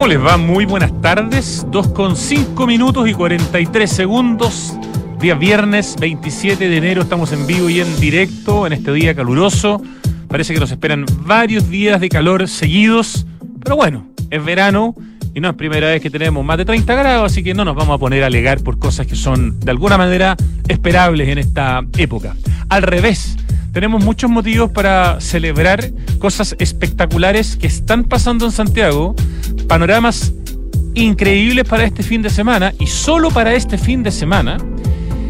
¿Cómo les va? Muy buenas tardes. 2 con 5 minutos y 43 segundos. Día viernes 27 de enero. Estamos en vivo y en directo en este día caluroso. Parece que nos esperan varios días de calor seguidos. Pero bueno, es verano y no es primera vez que tenemos más de 30 grados, así que no nos vamos a poner a alegar por cosas que son de alguna manera esperables en esta época. Al revés, tenemos muchos motivos para celebrar cosas espectaculares que están pasando en Santiago, panoramas increíbles para este fin de semana y solo para este fin de semana.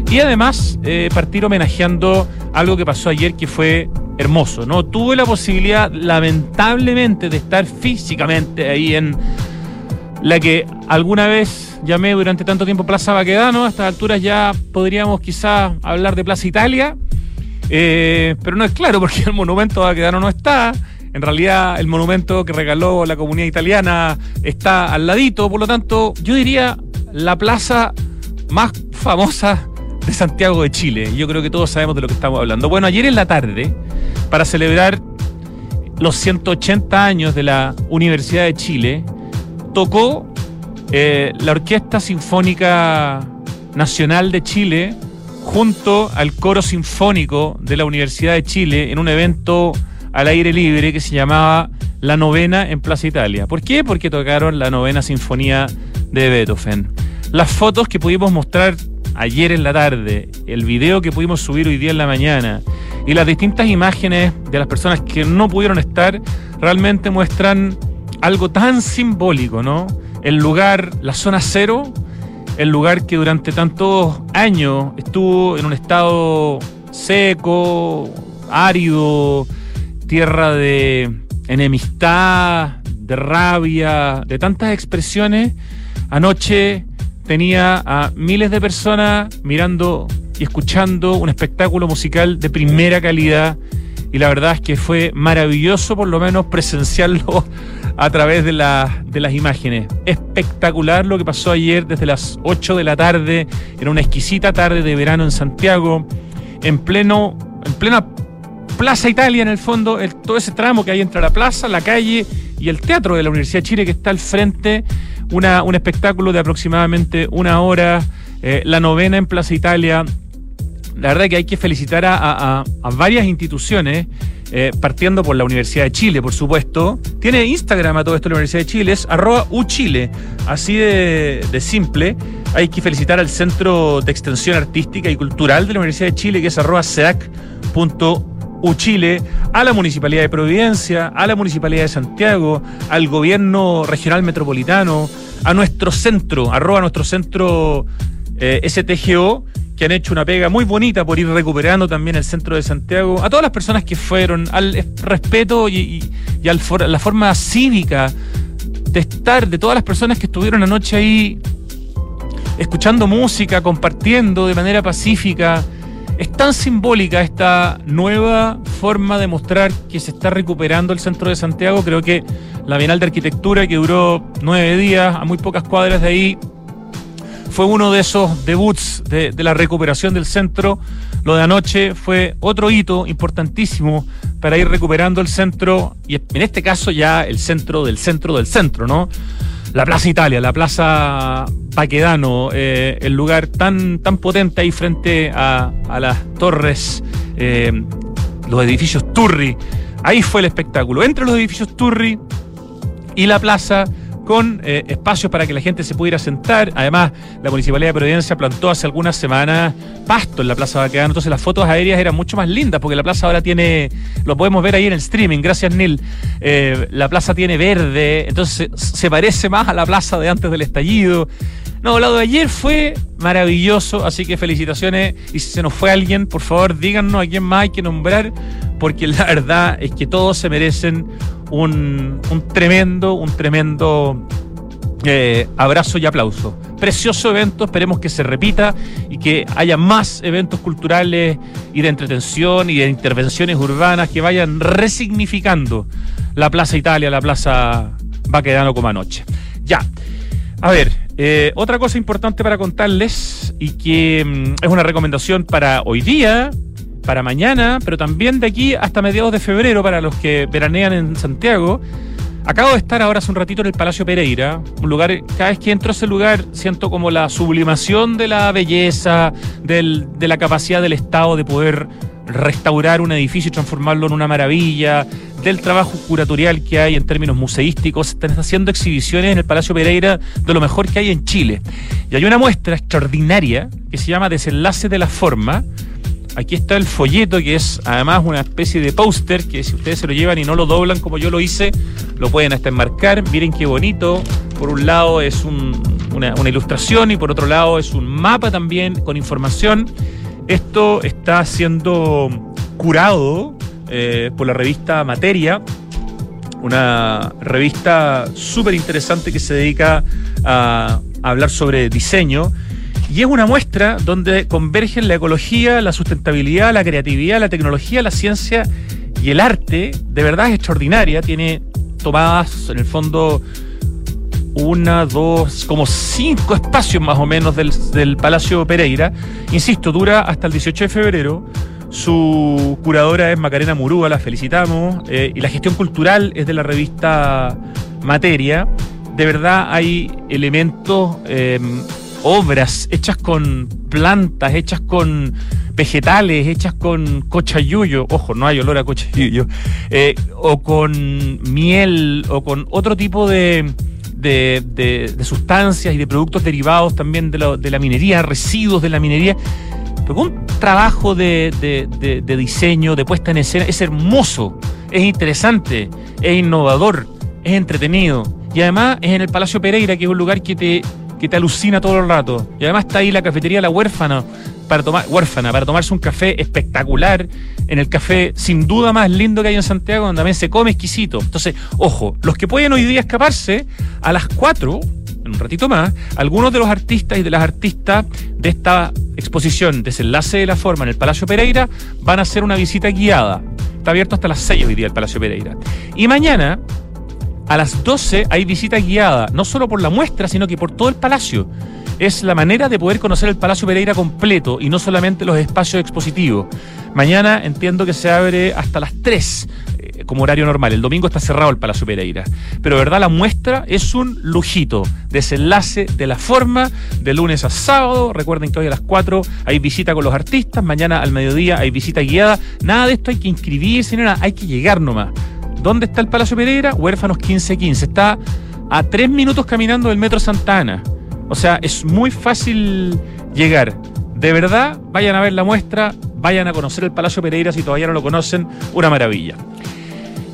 Y además eh, partir homenajeando algo que pasó ayer que fue hermoso, ¿no? Tuve la posibilidad, lamentablemente, de estar físicamente ahí en la que alguna vez llamé durante tanto tiempo Plaza Baquedano. A estas alturas ya podríamos quizá hablar de Plaza Italia. Eh, pero no es claro porque el monumento Baquedano no está. En realidad el monumento que regaló la comunidad italiana está al ladito. Por lo tanto, yo diría la plaza más famosa de Santiago de Chile. Yo creo que todos sabemos de lo que estamos hablando. Bueno, ayer en la tarde, para celebrar los 180 años de la Universidad de Chile, tocó eh, la Orquesta Sinfónica Nacional de Chile junto al Coro Sinfónico de la Universidad de Chile en un evento al aire libre que se llamaba La Novena en Plaza Italia. ¿Por qué? Porque tocaron la novena sinfonía de Beethoven. Las fotos que pudimos mostrar ayer en la tarde, el video que pudimos subir hoy día en la mañana y las distintas imágenes de las personas que no pudieron estar realmente muestran algo tan simbólico, ¿no? El lugar, la zona cero, el lugar que durante tantos años estuvo en un estado seco, árido, tierra de enemistad, de rabia, de tantas expresiones, anoche tenía a miles de personas mirando y escuchando un espectáculo musical de primera calidad y la verdad es que fue maravilloso por lo menos presenciarlo a través de, de las imágenes. Espectacular lo que pasó ayer desde las 8 de la tarde, era una exquisita tarde de verano en Santiago, en pleno, en plena Plaza Italia en el fondo, todo ese tramo que hay entre la plaza, la calle y el teatro de la Universidad de Chile que está al frente, un espectáculo de aproximadamente una hora, eh, la novena en Plaza Italia. La verdad que hay que felicitar a, a varias instituciones eh, partiendo por la Universidad de Chile, por supuesto. Tiene Instagram a todo esto la Universidad de Chile, es arroba uchile, así de, simple. Hay que felicitar al Centro de Extensión Artística y Cultural de la Universidad de Chile, que es arroba seac.uchile, a la Municipalidad de Providencia, a la Municipalidad de Santiago, al Gobierno Regional Metropolitano, a nuestro centro, arroba nuestro centro eh, STGO, que han hecho una pega muy bonita por ir recuperando también el centro de Santiago, a todas las personas que fueron, al respeto y, a la forma cívica de estar, de todas las personas que estuvieron anoche ahí escuchando música, compartiendo de manera pacífica. Es tan simbólica esta nueva forma de mostrar que se está recuperando el centro de Santiago. Creo que la Bienal de Arquitectura, que duró nueve días, a muy pocas cuadras de ahí, fue uno de esos debuts de, la recuperación del centro. Lo de anoche fue otro hito importantísimo para ir recuperando el centro, y en este caso ya el centro del centro del centro, ¿no? La Plaza Italia, la Plaza Paquedano, eh, el lugar tan, tan potente ahí frente a, las torres, eh, los edificios Turri. Ahí fue el espectáculo. Entre los edificios Turri y la plaza con eh, espacios para que la gente se pudiera sentar. Además, la Municipalidad de Providencia plantó hace algunas semanas pasto en la Plaza Baquedano, entonces las fotos aéreas eran mucho más lindas porque la plaza ahora tiene, lo podemos ver ahí en el streaming, gracias Neil, eh, la plaza tiene verde, entonces se parece más a la plaza de antes del estallido. No, lo de ayer fue maravilloso, así que felicitaciones. Y si se nos fue alguien, por favor, díganos a quién más hay que nombrar, porque la verdad es que todos se merecen un, tremendo, un tremendo eh, abrazo y aplauso. Precioso evento, esperemos que se repita y que haya más eventos culturales y de entretención y de intervenciones urbanas que vayan resignificando la Plaza Italia, la Plaza Baquedano como anoche. Ya, a ver, eh, otra cosa importante para contarles y que mm, es una recomendación para hoy día, para mañana, pero también de aquí hasta mediados de febrero para los que veranean en Santiago. Acabo de estar ahora hace un ratito en el Palacio Pereira, un lugar, cada vez que entro a ese lugar siento como la sublimación de la belleza, de la capacidad del Estado de poder restaurar un edificio y transformarlo en una maravilla, del trabajo curatorial que hay en términos museísticos. Están haciendo exhibiciones en el Palacio Pereira de lo mejor que hay en Chile. Y hay una muestra extraordinaria que se llama Desenlace de la Forma. Aquí está el folleto, que es además una especie de póster, que si ustedes se lo llevan y no lo doblan como yo lo hice, lo pueden hasta enmarcar. Miren qué bonito. Por un lado es una, ilustración y por otro lado es un mapa también con información. Esto está siendo curado eh, por la revista Materia, una revista súper interesante que se dedica a, hablar sobre diseño. Y es una muestra donde convergen la ecología, la sustentabilidad, la creatividad, la tecnología, la ciencia y el arte. De verdad es extraordinaria. Tiene tomadas, en el fondo, una, dos, como cinco espacios más o menos del, Palacio Pereira. Insisto, dura hasta el 18 de febrero. Su curadora es Macarena Murúa, la felicitamos. Eh, y la gestión cultural es de la revista Materia. De verdad hay elementos, em, obras hechas con plantas, hechas con vegetales, hechas con cochayuyo. Ojo, no hay olor a cochayuyo. Eh, o con miel, o con otro tipo de, de, sustancias y de productos derivados también de, de la minería, residuos de la minería un trabajo de, diseño, de puesta en escena, es hermoso, es interesante, es innovador, es entretenido. Y además es en el Palacio Pereira, que es un lugar que te, que te alucina todo el rato. Y además está ahí la cafetería La Huérfana, para tomar, huérfana, para tomarse un café espectacular, en el café sin duda más lindo que hay en Santiago, donde también se come exquisito. Entonces, ojo, los que pueden hoy día escaparse, a las 4 en un ratito más, algunos de los artistas y de las artistas de esta exposición Desenlace de la Forma en el Palacio Pereira van a hacer una visita guiada. Está abierto hasta las 6 hoy día el Palacio Pereira. Y mañana, a las 12, hay visita guiada, no solo por la muestra, sino que por todo el palacio. Es la manera de poder conocer el Palacio Pereira completo y no solamente los espacios expositivos. Mañana entiendo que se abre hasta las 3 como horario normal. El domingo está cerrado el Palacio Pereira. Pero verdad, la muestra es un lujito. Desenlace de la forma de lunes a sábado. Recuerden que hoy a las 4 hay visita con los artistas. Mañana al mediodía hay visita guiada. Nada de esto hay que inscribirse, nada. Hay que llegar nomás. ¿Dónde está el Palacio Pereira? Huérfanos 1515. Está a tres minutos caminando del Metro Santana. O sea, es muy fácil llegar. De verdad, vayan a ver la muestra, vayan a conocer el Palacio Pereira si todavía no lo conocen. Una maravilla.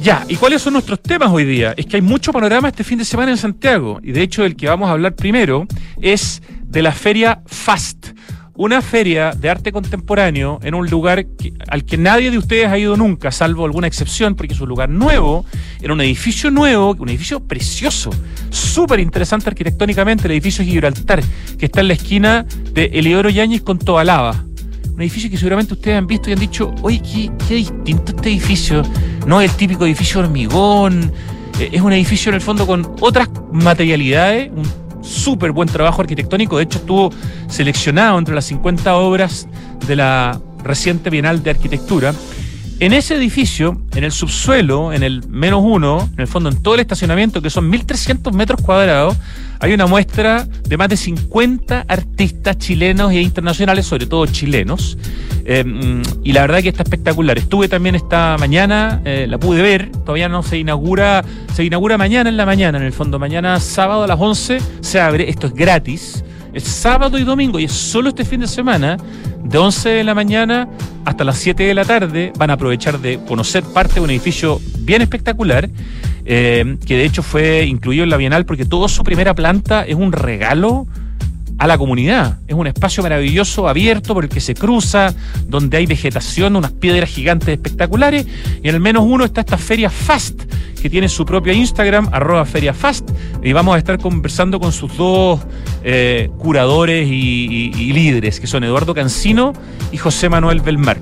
Ya, ¿y cuáles son nuestros temas hoy día? Es que hay mucho panorama este fin de semana en Santiago. Y de hecho, el que vamos a hablar primero es de la feria FAST. Una feria de arte contemporáneo en un lugar al que nadie de ustedes ha ido nunca, salvo alguna excepción, porque es un lugar nuevo, era un edificio nuevo, un edificio precioso, súper interesante arquitectónicamente, el edificio Gibraltar, que está en la esquina de Eliodoro Yáñez con Tobalaba un edificio que seguramente ustedes han visto y han dicho, oye, qué, distinto este edificio. No es el típico edificio hormigón, eh, es un edificio en el fondo con otras materialidades, un súper buen trabajo arquitectónico. De hecho, estuvo seleccionado entre las 50 obras de la reciente Bienal de Arquitectura. En ese edificio, en el subsuelo, en el menos uno, en el fondo en todo el estacionamiento, que son 1.300 metros cuadrados, hay una muestra de más de 50 artistas chilenos e internacionales, sobre todo chilenos. Em, y la verdad que está espectacular. Estuve también esta mañana, eh, la pude ver, todavía no se inaugura, se inaugura mañana en la mañana, en el fondo, mañana sábado a las 11 se abre, esto es gratis es sábado y domingo y es solo este fin de semana, de 11 de la mañana hasta las 7 de la tarde. Van a aprovechar de conocer parte de un edificio bien espectacular, eh, que de hecho fue incluido en la Bienal porque toda su primera planta es un regalo a la comunidad. Es un espacio maravilloso, abierto, por el que se cruza, donde hay vegetación, unas piedras gigantes espectaculares. Y en el menos uno está esta feria Fast, que tiene su propia Instagram, arroba feria Fast. Y vamos a estar conversando con sus dos eh, curadores y, y líderes, que son Eduardo Cancino y José Manuel Belmar.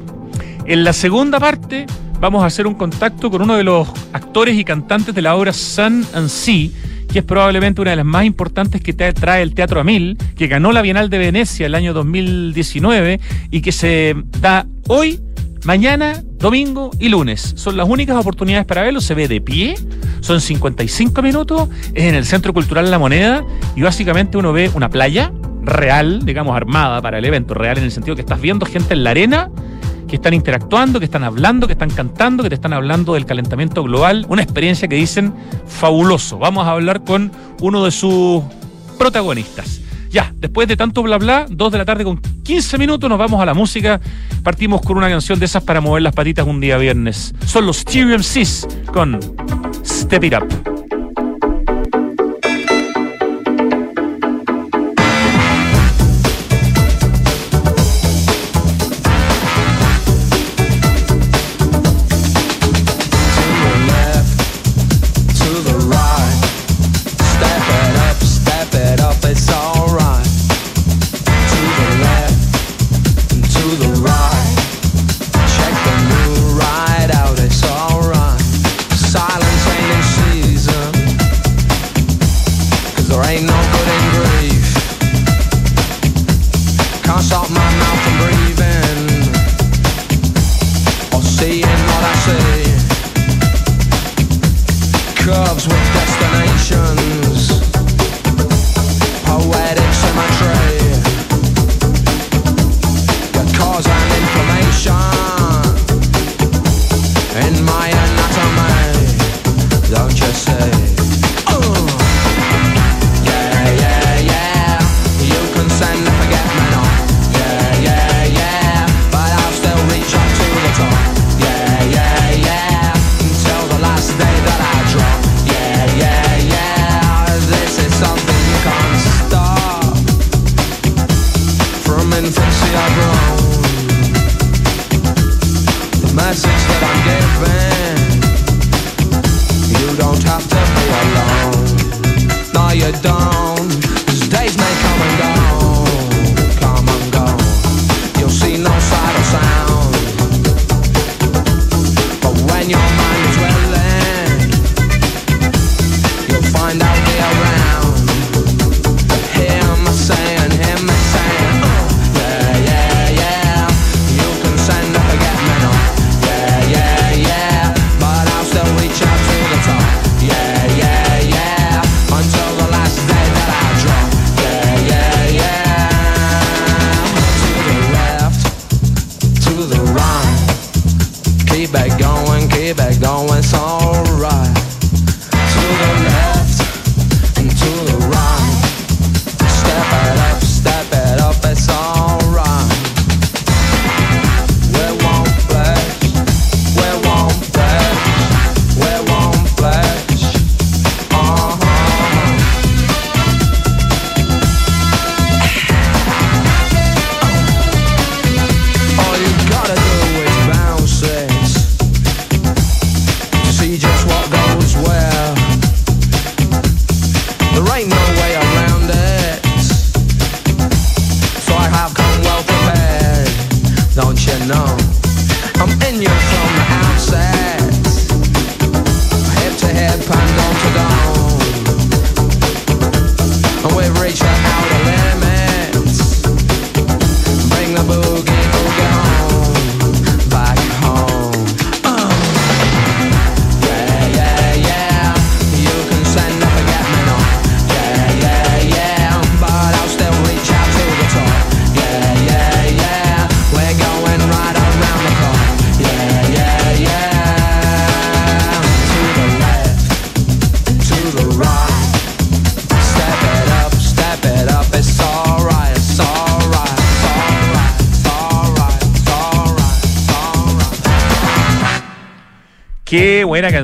En la segunda parte vamos a hacer un contacto con uno de los actores y cantantes de la obra Sun and Sea que es probablemente una de las más importantes que trae el Teatro Amil, que ganó la Bienal de Venecia el año 2019 y que se da hoy Mañana, domingo y lunes son las únicas oportunidades para verlo. Se ve de pie, son 55 minutos, es en el Centro Cultural La Moneda y básicamente uno ve una playa real, digamos armada para el evento, real en el sentido que estás viendo gente en la arena que están interactuando, que están hablando, que están cantando, que te están hablando del calentamiento global. Una experiencia que dicen fabuloso. Vamos a hablar con uno de sus protagonistas. Ya, después de tanto bla bla, 2 de la tarde con 15 minutos, nos vamos a la música. Partimos con una canción de esas para mover las patitas un día viernes. Son los TMCs con Step It Up.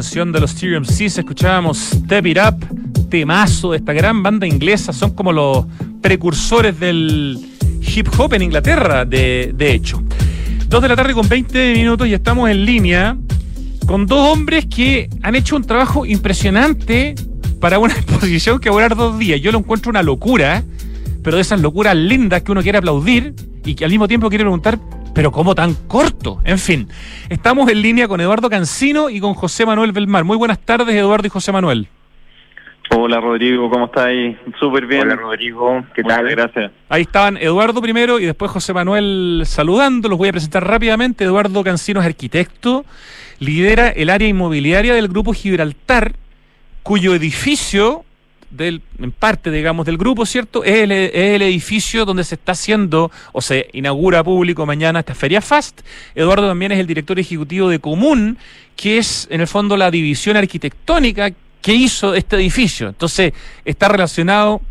De los TMCs. Escuchábamos Step It Up, temazo de esta gran banda inglesa. Son como los precursores del hip hop en Inglaterra, de, hecho. Dos de la tarde con 20 minutos y estamos en línea con dos hombres que han hecho un trabajo impresionante para una exposición que va a durar dos días. Yo lo encuentro una locura, pero de esas locuras lindas que uno quiere aplaudir y que al mismo tiempo quiere preguntar pero ¿cómo tan corto? En fin, estamos en línea con Eduardo Cancino y con José Manuel Belmar. Muy buenas tardes, Eduardo y José Manuel. Hola Rodrigo, ¿cómo estáis? Súper bien. Hola Rodrigo, ¿qué tal? Gracias. Ahí estaban Eduardo primero y después José Manuel saludando. Los voy a presentar rápidamente. Eduardo Cancino es arquitecto, lidera el área inmobiliaria del Grupo Gibraltar, cuyo edificio, del, en parte, digamos, del grupo, ¿cierto? Es el, es el edificio donde se está haciendo o se inaugura público mañana esta Feria Fast. Eduardo también es el director ejecutivo de Común, que es en el fondo la división arquitectónica qué hizo este edificio. Entonces, está relacionado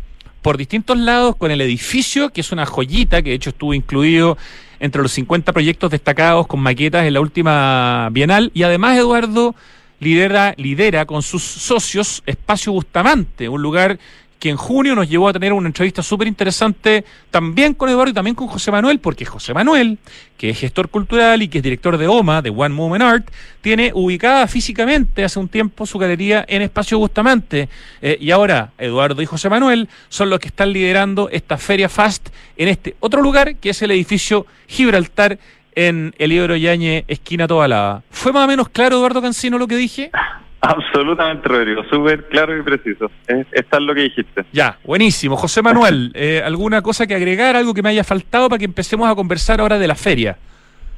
por distintos lados con el edificio, que es una joyita, que de hecho estuvo incluido entre los 50 proyectos destacados con maquetas en la última Bienal. Y además, Eduardo lidera, lidera con sus socios Espacio Bustamante, un lugar que en junio nos llevó a tener una entrevista súper interesante también con Eduardo y también con José Manuel, porque José Manuel, que es gestor cultural y que es director de OMA, de One Moment Art, tiene ubicada físicamente hace un tiempo su galería en Espacio Bustamante. Eh, y ahora Eduardo y José Manuel son los que están liderando esta Feria Fast en este otro lugar, que es el edificio Gibraltar en el Ibero Yañe, esquina Tobalaba. ¿Fue más o menos claro, Eduardo Cancino, lo que dije? Absolutamente, Rodrigo, súper claro y preciso. Es, es lo que dijiste. Ya, buenísimo. José Manuel, eh, ¿alguna cosa que agregar, algo que me haya faltado para que empecemos a conversar ahora de la feria?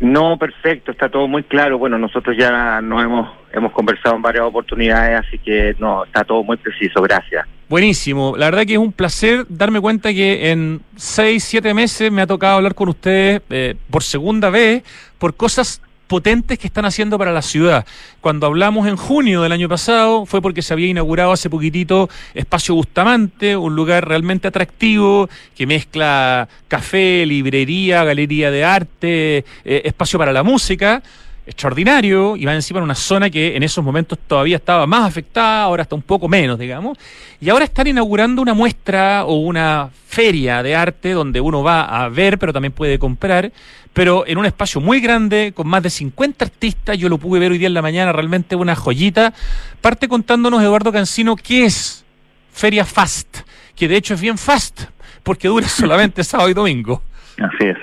No, perfecto, está todo muy claro. Bueno, nosotros ya nos hemos, hemos conversado en varias oportunidades, así que no, está todo muy preciso, gracias. Buenísimo, la verdad que es un placer darme cuenta que en seis, siete meses me ha tocado hablar con ustedes eh, por segunda vez por cosas potentes que están haciendo para la ciudad. Cuando hablamos en junio del año pasado fue porque se había inaugurado hace poquitito Espacio Bustamante, un lugar realmente atractivo que mezcla café, librería, galería de arte, eh, espacio para la música extraordinario y va encima en una zona que en esos momentos todavía estaba más afectada, ahora está un poco menos, digamos. Y ahora están inaugurando una muestra o una feria de arte donde uno va a ver, pero también puede comprar, pero en un espacio muy grande, con más de 50 artistas, yo lo pude ver hoy día en la mañana, realmente una joyita. Parte contándonos, Eduardo Cancino, qué es Feria Fast, que de hecho es bien fast, porque dura solamente sábado y domingo. Así es.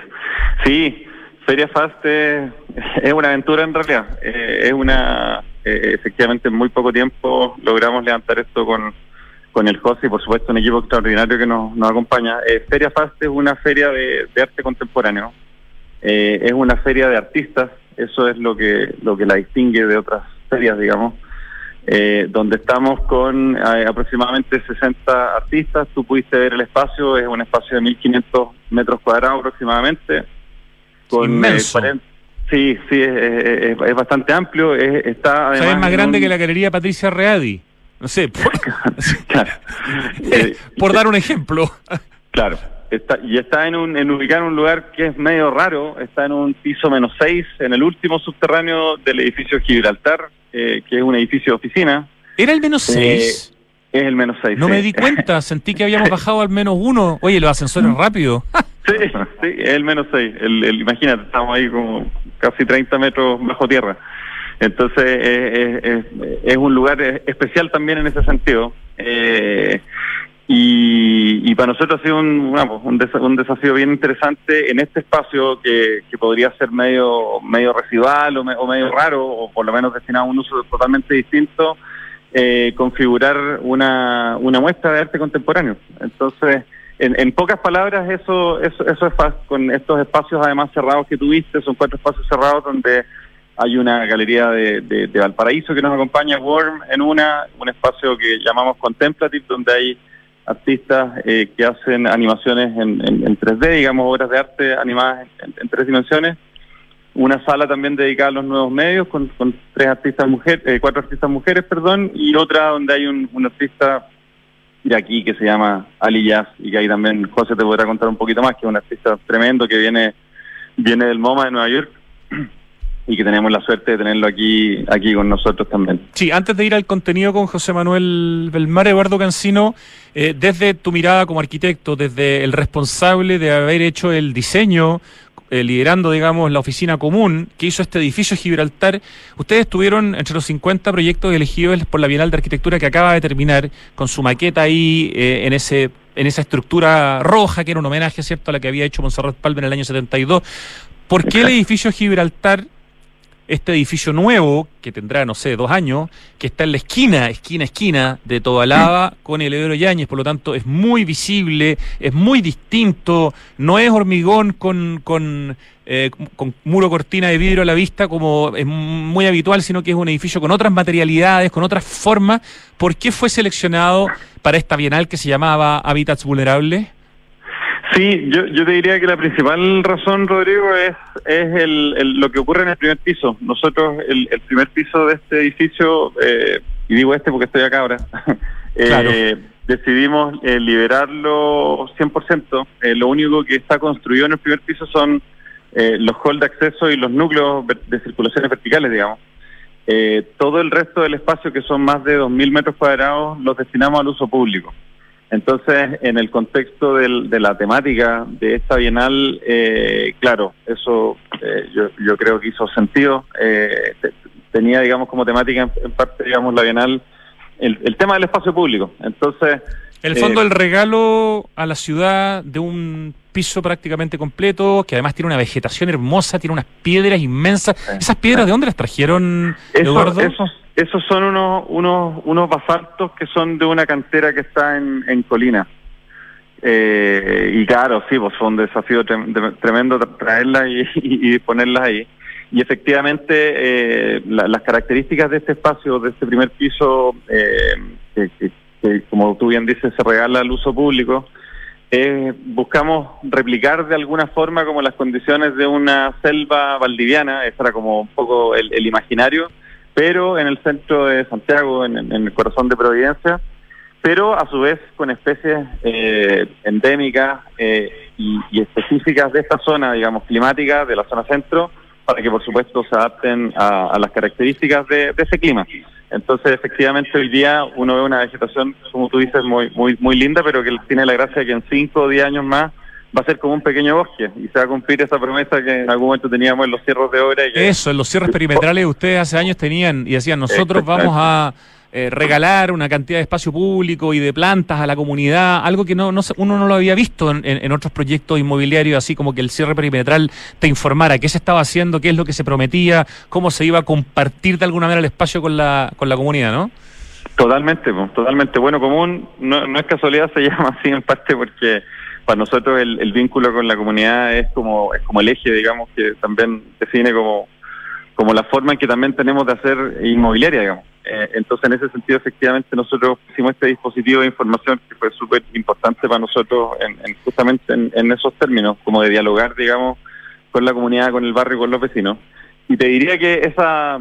Sí, Feria Fast es, una aventura en realidad. Eh, es una, eh, efectivamente, en muy poco tiempo logramos levantar esto con, con el José y, por supuesto, un equipo extraordinario que nos, acompaña. Eh, feria Fast es una feria de, arte contemporáneo. es una feria de artistas. Eso es lo que, lo que la distingue de otras ferias, digamos. donde estamos con aproximadamente 60 artistas. Tú pudiste ver el espacio, es un espacio de 1.500 metros cuadrados aproximadamente con eh, sí, sí, es, bastante amplio. está además es más grande que la galería Patricia Readi. No sé, por, eh, por dar un ejemplo. claro. Está, y está en un en ubicado en un lugar que es medio raro, está en un piso menos 6, en el último subterráneo del edificio Gibraltar, eh, que es un edificio de oficina. ¿Era el menos 6? es el menos 6. No me di cuenta, sentí que habíamos bajado al menos 1. Oye, los ascensores rápido. Sí, sí, es el menos 6. El, imagínate, estamos ahí como casi 30 metros bajo tierra. Entonces, eh, es un lugar especial también en ese sentido. Eh, y, para nosotros ha sido un, un, desafío bien interesante en este espacio que, podría ser medio medio residual o, o, medio raro, o por lo menos destinado a un uso totalmente distinto, eh, configurar una, una muestra de arte contemporáneo. Entonces, en, pocas palabras, eso, eso, eso es fácil. Con estos espacios además cerrados que tuviste, son cuatro espacios cerrados donde hay una galería de, de, Valparaíso que nos acompaña, Worm en una, un espacio que llamamos Contemplative, donde hay artistas eh, que hacen animaciones en, en, 3D, digamos, obras de arte animadas en, tres dimensiones. Una sala también dedicada a los nuevos medios con, con tres artistas mujeres, eh, cuatro artistas mujeres, perdón, y otra donde hay un artista de aquí que se llama Ali Jazz y que ahí también José te podrá contar un poquito más, que es un artista tremendo que viene, viene del MoMA de Nueva York y que tenemos la suerte de tenerlo aquí, aquí con nosotros también. Sí, antes de ir al contenido con José Manuel Belmar, Eduardo Cancino, eh, desde tu mirada como arquitecto, desde el responsable de haber hecho el diseño eh, liderando, digamos, la oficina común que hizo este edificio Gibraltar, ustedes tuvieron entre los 50 proyectos elegidos por la Bienal de Arquitectura que acaba de terminar, con su maqueta ahí eh, en ese en esa estructura roja, que era un homenaje, ¿cierto?, a la que había hecho Monserrat Palma en el año 72. ¿Por qué el edificio Gibraltar este edificio nuevo, que tendrá, no sé, dos años, que está en la esquina, esquina, esquina de Tobalaba con el Ebro Yáñez, por lo tanto es muy visible, es muy distinto, no es hormigón con, con, eh, con muro cortina de vidrio a la vista como es muy habitual, sino que es un edificio con otras materialidades, con otras formas. ¿Por qué fue seleccionado para esta bienal que se llamaba Hábitats Vulnerables? Sí, yo, yo te diría que la principal razón, Rodrigo, es, es el, lo que ocurre en el primer piso. Nosotros, el, primer piso de este edificio, eh, y digo este porque estoy acá ahora, eh, decidimos eh, liberarlo 100%. Eh, lo único que está construido en el primer piso son los halls de acceso y los núcleos de circulaciones verticales, digamos. todo el resto del espacio, que son más de 2.000 metros cuadrados, los destinamos al uso público. Entonces, en el contexto de la temática de esta bienal, eh, claro, eso eh, yo, yo, creo que hizo sentido. Eh, tenía, digamos, como temática en, parte, digamos, la bienal el, el, tema del espacio público. Entonces... En el fondo, el regalo a la ciudad de un piso prácticamente completo, que además tiene una vegetación hermosa, tiene unas piedras inmensas. ¿Esas piedras de dónde las trajeron, Eduardo? Esos son unos, unos, unos basaltos que son de una cantera que está en, en Colina. Eh, y claro, sí, pues fue un desafío tremendo traerlas y, ponerlas ahí. Y efectivamente, eh, las características de este espacio, de este primer piso, eh, que, como tú bien dices, se regala al uso público, buscamos replicar de alguna forma como las condiciones de una selva valdiviana, ese era como un poco el imaginario, pero en el centro de Santiago, en, el corazón de Providencia, pero a su vez con especies eh, endémicas eh, y, específicas de esta zona, digamos, climática, de la zona centro, para que por supuesto se adapten a, las características de, ese clima. Entonces, efectivamente, hoy día uno ve una vegetación, como tú dices, muy muy muy linda, pero que tiene la gracia de que en 5 o 10 años más va a ser como un pequeño bosque y se va a cumplir esa promesa que en algún momento teníamos en los cierres de obra. Eso, en los cierres perimetrales ustedes hace años tenían y decían, nosotros vamos a eh, regalar una cantidad de espacio público y de plantas a la comunidad, algo que no, no uno no lo había visto en, en, otros proyectos inmobiliarios, así como que el cierre perimetral te informara qué se estaba haciendo, qué es lo que se prometía, cómo se iba a compartir de alguna manera el espacio con la, con la comunidad, ¿no? Totalmente, totalmente. Bueno, común, no, no es casualidad, se llama así en parte porque para nosotros el, vínculo con la comunidad es como es como el eje, digamos, que también define como, como la forma en que también tenemos de hacer inmobiliaria, digamos. Eh, entonces, en ese sentido, efectivamente, nosotros hicimos este dispositivo de información que fue súper importante para nosotros en, justamente en, esos términos, como de dialogar, digamos, con la comunidad, con el barrio, con los vecinos. Y te diría que esa,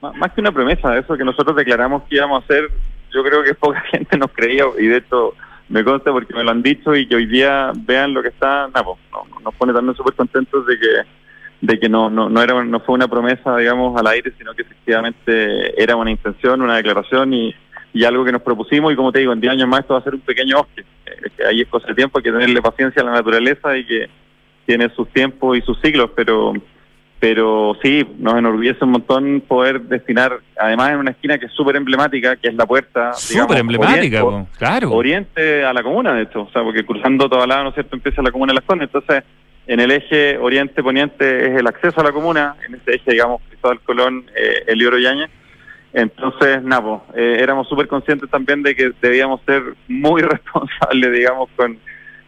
más que una promesa, eso que nosotros declaramos que íbamos a hacer, yo creo que poca gente nos creía y de hecho me consta porque me lo han dicho y que hoy día vean lo que está, no, nos pone también súper contentos de que de que no, no, no, era, no fue una promesa, digamos, al aire, sino que efectivamente era una intención, una declaración y, y algo que nos propusimos y como te digo, en 10 años más esto va a ser un pequeño bosque. que ahí es cosa de tiempo, hay que tenerle paciencia a la naturaleza y que tiene sus tiempos y sus siglos, pero pero sí, nos enorgullece un montón poder destinar, además en una esquina que es súper emblemática, que es la puerta. Súper emblemática, claro. Oriente a la comuna, de hecho, o sea, porque cruzando toda la, ¿no es cierto?, empieza la comuna de Las Condes, entonces en el eje oriente-poniente es el acceso a la comuna, en ese eje, digamos, Cristóbal Colón, eh, el Libro Yañez. Entonces, nada, eh, éramos súper conscientes también de que debíamos ser muy responsables, digamos, con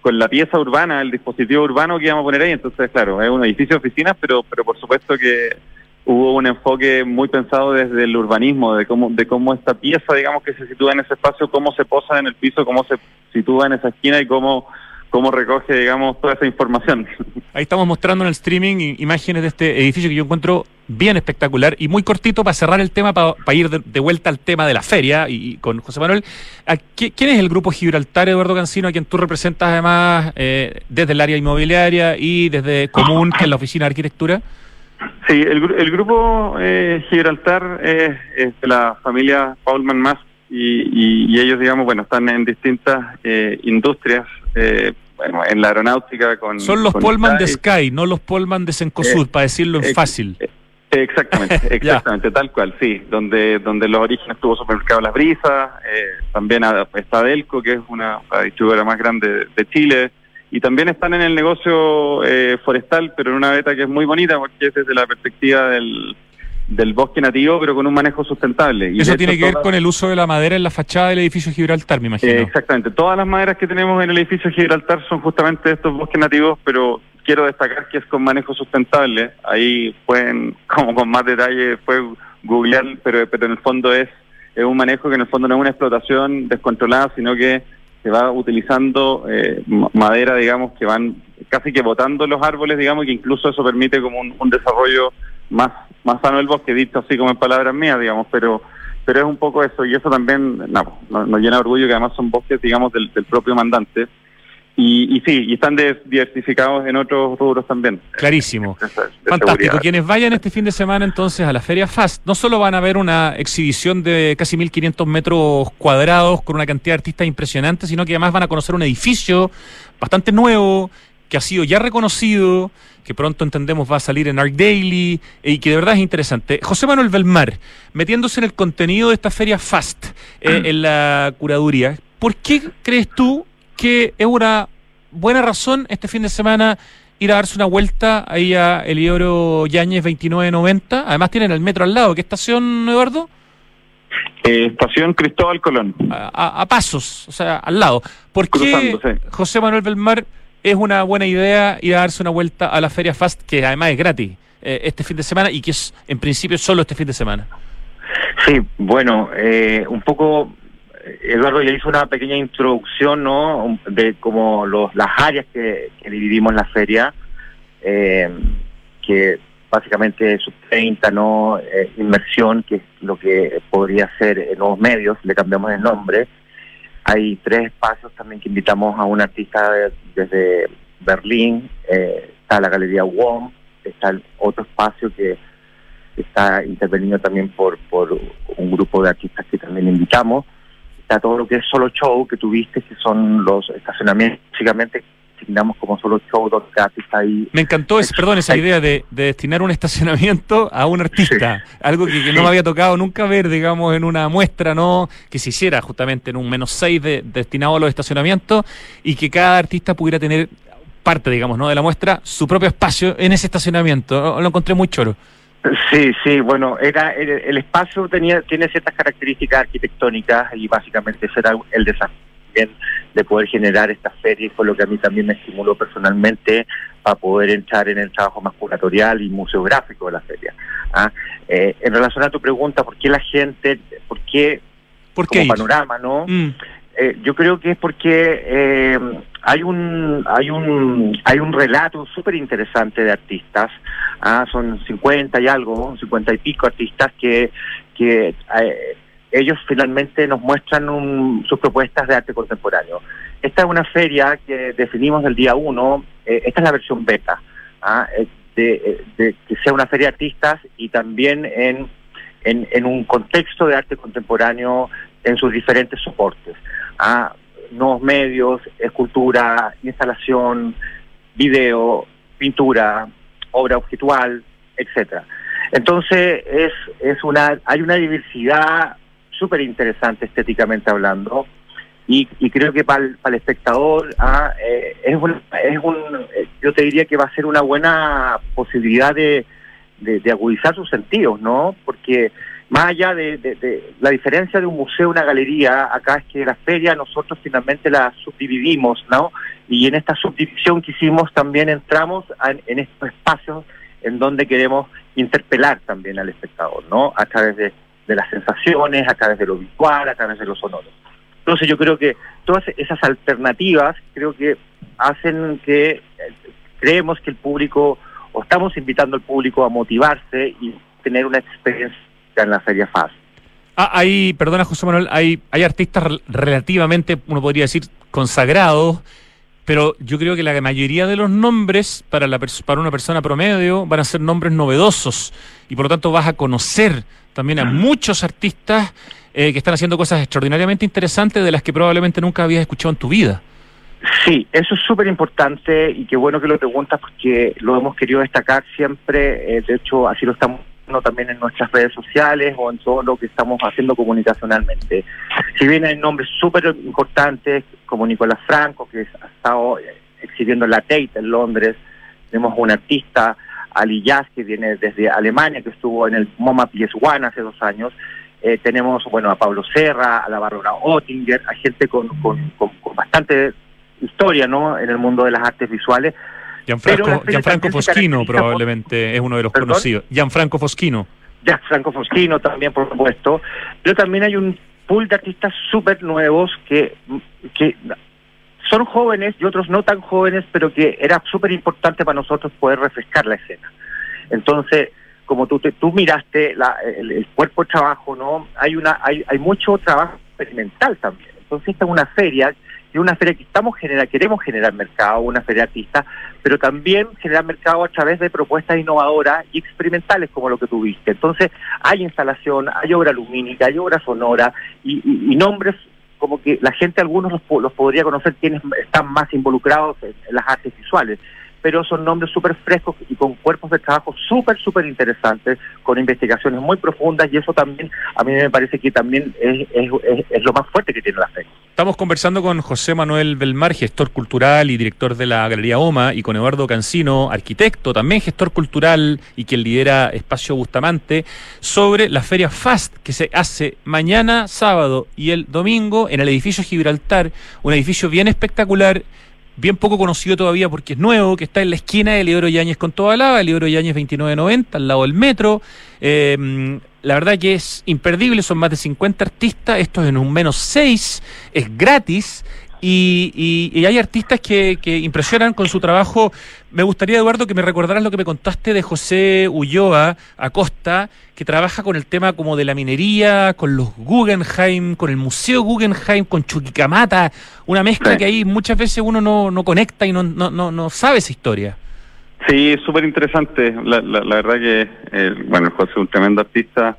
con la pieza urbana, el dispositivo urbano que íbamos a poner ahí. Entonces, claro, es un edificio de oficinas, pero, pero por supuesto que hubo un enfoque muy pensado desde el urbanismo, de cómo, de cómo esta pieza, digamos, que se sitúa en ese espacio, cómo se posa en el piso, cómo se sitúa en esa esquina y cómo cómo recoge, digamos, toda esa información. Ahí estamos mostrando en el streaming imágenes de este edificio que yo encuentro bien espectacular y muy cortito para cerrar el tema, para, ir de, vuelta al tema de la feria y, con José Manuel. ¿Quién es el grupo Gibraltar, Eduardo Cancino, a quien tú representas además eh, desde el área inmobiliaria y desde Común, que es la oficina de arquitectura? Sí, el, grupo eh, Gibraltar es, de la familia Paulman Mas y, ellos, digamos, bueno, están en distintas eh, industrias eh, bueno, en la aeronáutica con... Son los Polman de Sky, no los Polman de Sencosud, para decirlo en fácil. Eh, exactamente, exactamente, tal cual, sí. Donde donde los orígenes tuvo Supermercado Las Brisas, eh, también está Delco, que es una distribuidora más grande de Chile, y también están en el negocio forestal, pero en una beta que es muy bonita, porque es desde la perspectiva del, del bosque nativo, pero con un manejo sustentable. Y Eso tiene que ver con el uso de la madera en la fachada del edificio Gibraltar, me imagino. exactamente. Todas las maderas que tenemos en el edificio Gibraltar son justamente estos bosques nativos, pero quiero destacar que es con manejo sustentable. Ahí pueden, como con más detalle, pueden googlear, pero, pero en el fondo es, es un manejo que en el fondo no es una explotación descontrolada, sino que se va utilizando eh, madera, digamos, que van casi que botando los árboles, digamos, que incluso eso permite como un, desarrollo más, más sano del bosque, dicho así como en palabras mías, digamos, pero pero es un poco eso, y eso también no, nos, llena de orgullo que además son bosques, digamos, del propio mandante. Y, y, sí, y están diversificados en otros rubros también. Clarísimo. Fantástico. Quienes vayan este fin de semana entonces a la Feria FAST, no solo van a ver una exhibición de casi 1.500 metros cuadrados con una cantidad de artistas impresionantes, sino que además van a conocer un edificio bastante nuevo, que ha sido ya reconocido, que pronto entendemos va a salir en Art Daily y que de verdad es interesante. José Manuel Belmar, metiéndose en el contenido de esta Feria FAST, eh, en la curaduría, ¿por qué crees tú que es una buena razón este fin de semana ir a darse una vuelta ahí a Elioro Yáñez 2990. Además tienen el metro al lado. ¿Qué estación, Eduardo? Eh, estación Cristóbal Colón. A, pasos, o sea, al lado. ¿Por qué José Manuel Belmar es una buena idea ir a darse una vuelta a la Feria Fast, que además es gratis, eh, este fin de semana y que es en principio solo este fin de semana? Sí, bueno, eh, un poco Eduardo ya hizo una pequeña introducción, ¿no? De como los, las áreas que, dividimos la feria, eh, que básicamente es 30, ¿no? Eh, inmersión, que es lo que podría ser en nuevos medios, le cambiamos el nombre. Hay tres espacios también que invitamos a un artista desde Berlín, eh, está la Galería WOM, está el otro espacio que está intervenido también por, por un grupo de artistas que también invitamos. Todo lo que es solo show que tuviste, que son los estacionamientos, básicamente designamos como solo show dos ahí. Me encantó, es, perdón, esa idea de, destinar un estacionamiento a un artista, algo que, no me había tocado nunca ver, digamos, en una muestra, ¿no? Que se hiciera justamente en un menos seis de, destinado a los estacionamientos y que cada artista pudiera tener parte, digamos, ¿no? De la muestra, su propio espacio en ese estacionamiento. Lo encontré muy choro. Sí, sí, bueno, era el, espacio tenía tiene ciertas características arquitectónicas y básicamente ese era el desafío de poder generar esta feria y fue lo que a mí también me estimuló personalmente para poder entrar en el trabajo más curatorial y museográfico de la feria. ¿ah? Eh, en relación a tu pregunta, ¿por qué la gente, por qué, ¿Por qué como panorama, no? Mm. Eh, yo creo que es porque eh, hay un hay un hay un relato súper interesante de artistas ah, son 50 y algo 50 y pico artistas que que eh, ellos finalmente nos muestran sus propuestas de arte contemporáneo. Esta es una feria que definimos el día uno esta es la versión beta ah, de, que sea una feria de artistas y también en, en, un contexto de arte contemporáneo en sus diferentes soportes a nuevos medios, escultura, instalación, video, pintura, obra objetual, etcétera. Entonces es, es una, hay una diversidad súper interesante estéticamente hablando y, creo que para el, espectador ah, eh, es, un, es un, yo te diría que va a ser una buena posibilidad de, de, de agudizar sus sentidos, ¿no? Porque más allá de, la diferencia de un museo una galería, acá es que la feria nosotros finalmente la subdividimos, ¿no? Y en esta subdivisión que hicimos también entramos en, estos espacios en donde queremos interpelar también al espectador, ¿no? A través de, las sensaciones, a través de lo visual, a través de los sonoros. Entonces yo creo que todas esas alternativas creo que hacen que eh, creemos que el público, o estamos invitando al público a motivarse y tener una experiencia en la Feria FAS. Ah, hay, perdona José Manuel, hay, hay artistas relativamente, uno podría decir, consagrados, pero yo creo que la mayoría de los nombres para, la para una persona promedio van a ser nombres novedosos y por lo tanto vas a conocer también a muchos artistas eh, que están haciendo cosas extraordinariamente interesantes de las que probablemente nunca habías escuchado en tu vida. Sí, eso es súper importante y qué bueno que lo preguntas porque lo hemos querido destacar siempre, eh, de hecho así lo estamos también en nuestras redes sociales o en todo lo que estamos haciendo comunicacionalmente. Si bien hay nombres súper importantes, como Nicolás Franco, que ha estado exhibiendo en la Tate en Londres, tenemos un artista, Ali Yaz, que viene desde Alemania, que estuvo en el MoMA PS1 hace dos años. Eh, tenemos, bueno, a Pablo Serra, a la Bárbara Ottinger, a gente con, con, con, bastante historia, ¿no?, en el mundo de las artes visuales. Gianfranco, Gianfranco Foschino probablemente es uno de los conocidos. Gianfranco Foschino. Gianfranco Foschino también, por supuesto. Pero también hay un pool de artistas súper nuevos que, que son jóvenes y otros no tan jóvenes, pero que era súper importante para nosotros poder refrescar la escena. Entonces, como tú tú miraste la, el, cuerpo de trabajo, ¿no? Hay una hay, hay mucho trabajo experimental también. Entonces, esta es una feria y una feria que estamos generar, queremos generar mercado, una feria artista, pero también generar mercado a través de propuestas innovadoras y experimentales como lo que tuviste. Entonces, hay instalación, hay obra lumínica, hay obra sonora y, y, nombres como que la gente, algunos los, los podría conocer quienes están más involucrados en las artes visuales pero son nombres súper frescos y con cuerpos de trabajo súper, súper interesantes, con investigaciones muy profundas y eso también a mí me parece que también es, es, lo más fuerte que tiene la fe. Estamos conversando con José Manuel Belmar, gestor cultural y director de la Galería OMA, y con Eduardo Cancino, arquitecto, también gestor cultural y quien lidera Espacio Bustamante, sobre la feria FAST que se hace mañana, sábado y el domingo en el edificio Gibraltar, un edificio bien espectacular bien poco conocido todavía porque es nuevo, que está en la esquina de Libero Yáñez con toda lava, Libero Yáñez 2990, al lado del metro. Eh, la verdad que es imperdible, son más de 50 artistas, esto es en un menos 6, es gratis y, y, hay artistas que, que, impresionan con su trabajo. Me gustaría, Eduardo, que me recordaras lo que me contaste de José Ulloa Acosta, que trabaja con el tema como de la minería, con los Guggenheim, con el Museo Guggenheim, con Chuquicamata, una mezcla que ahí muchas veces uno no, no conecta y no, no, no, no sabe esa historia. Sí, súper interesante. La, la, la, verdad que, eh, bueno, José es un tremendo artista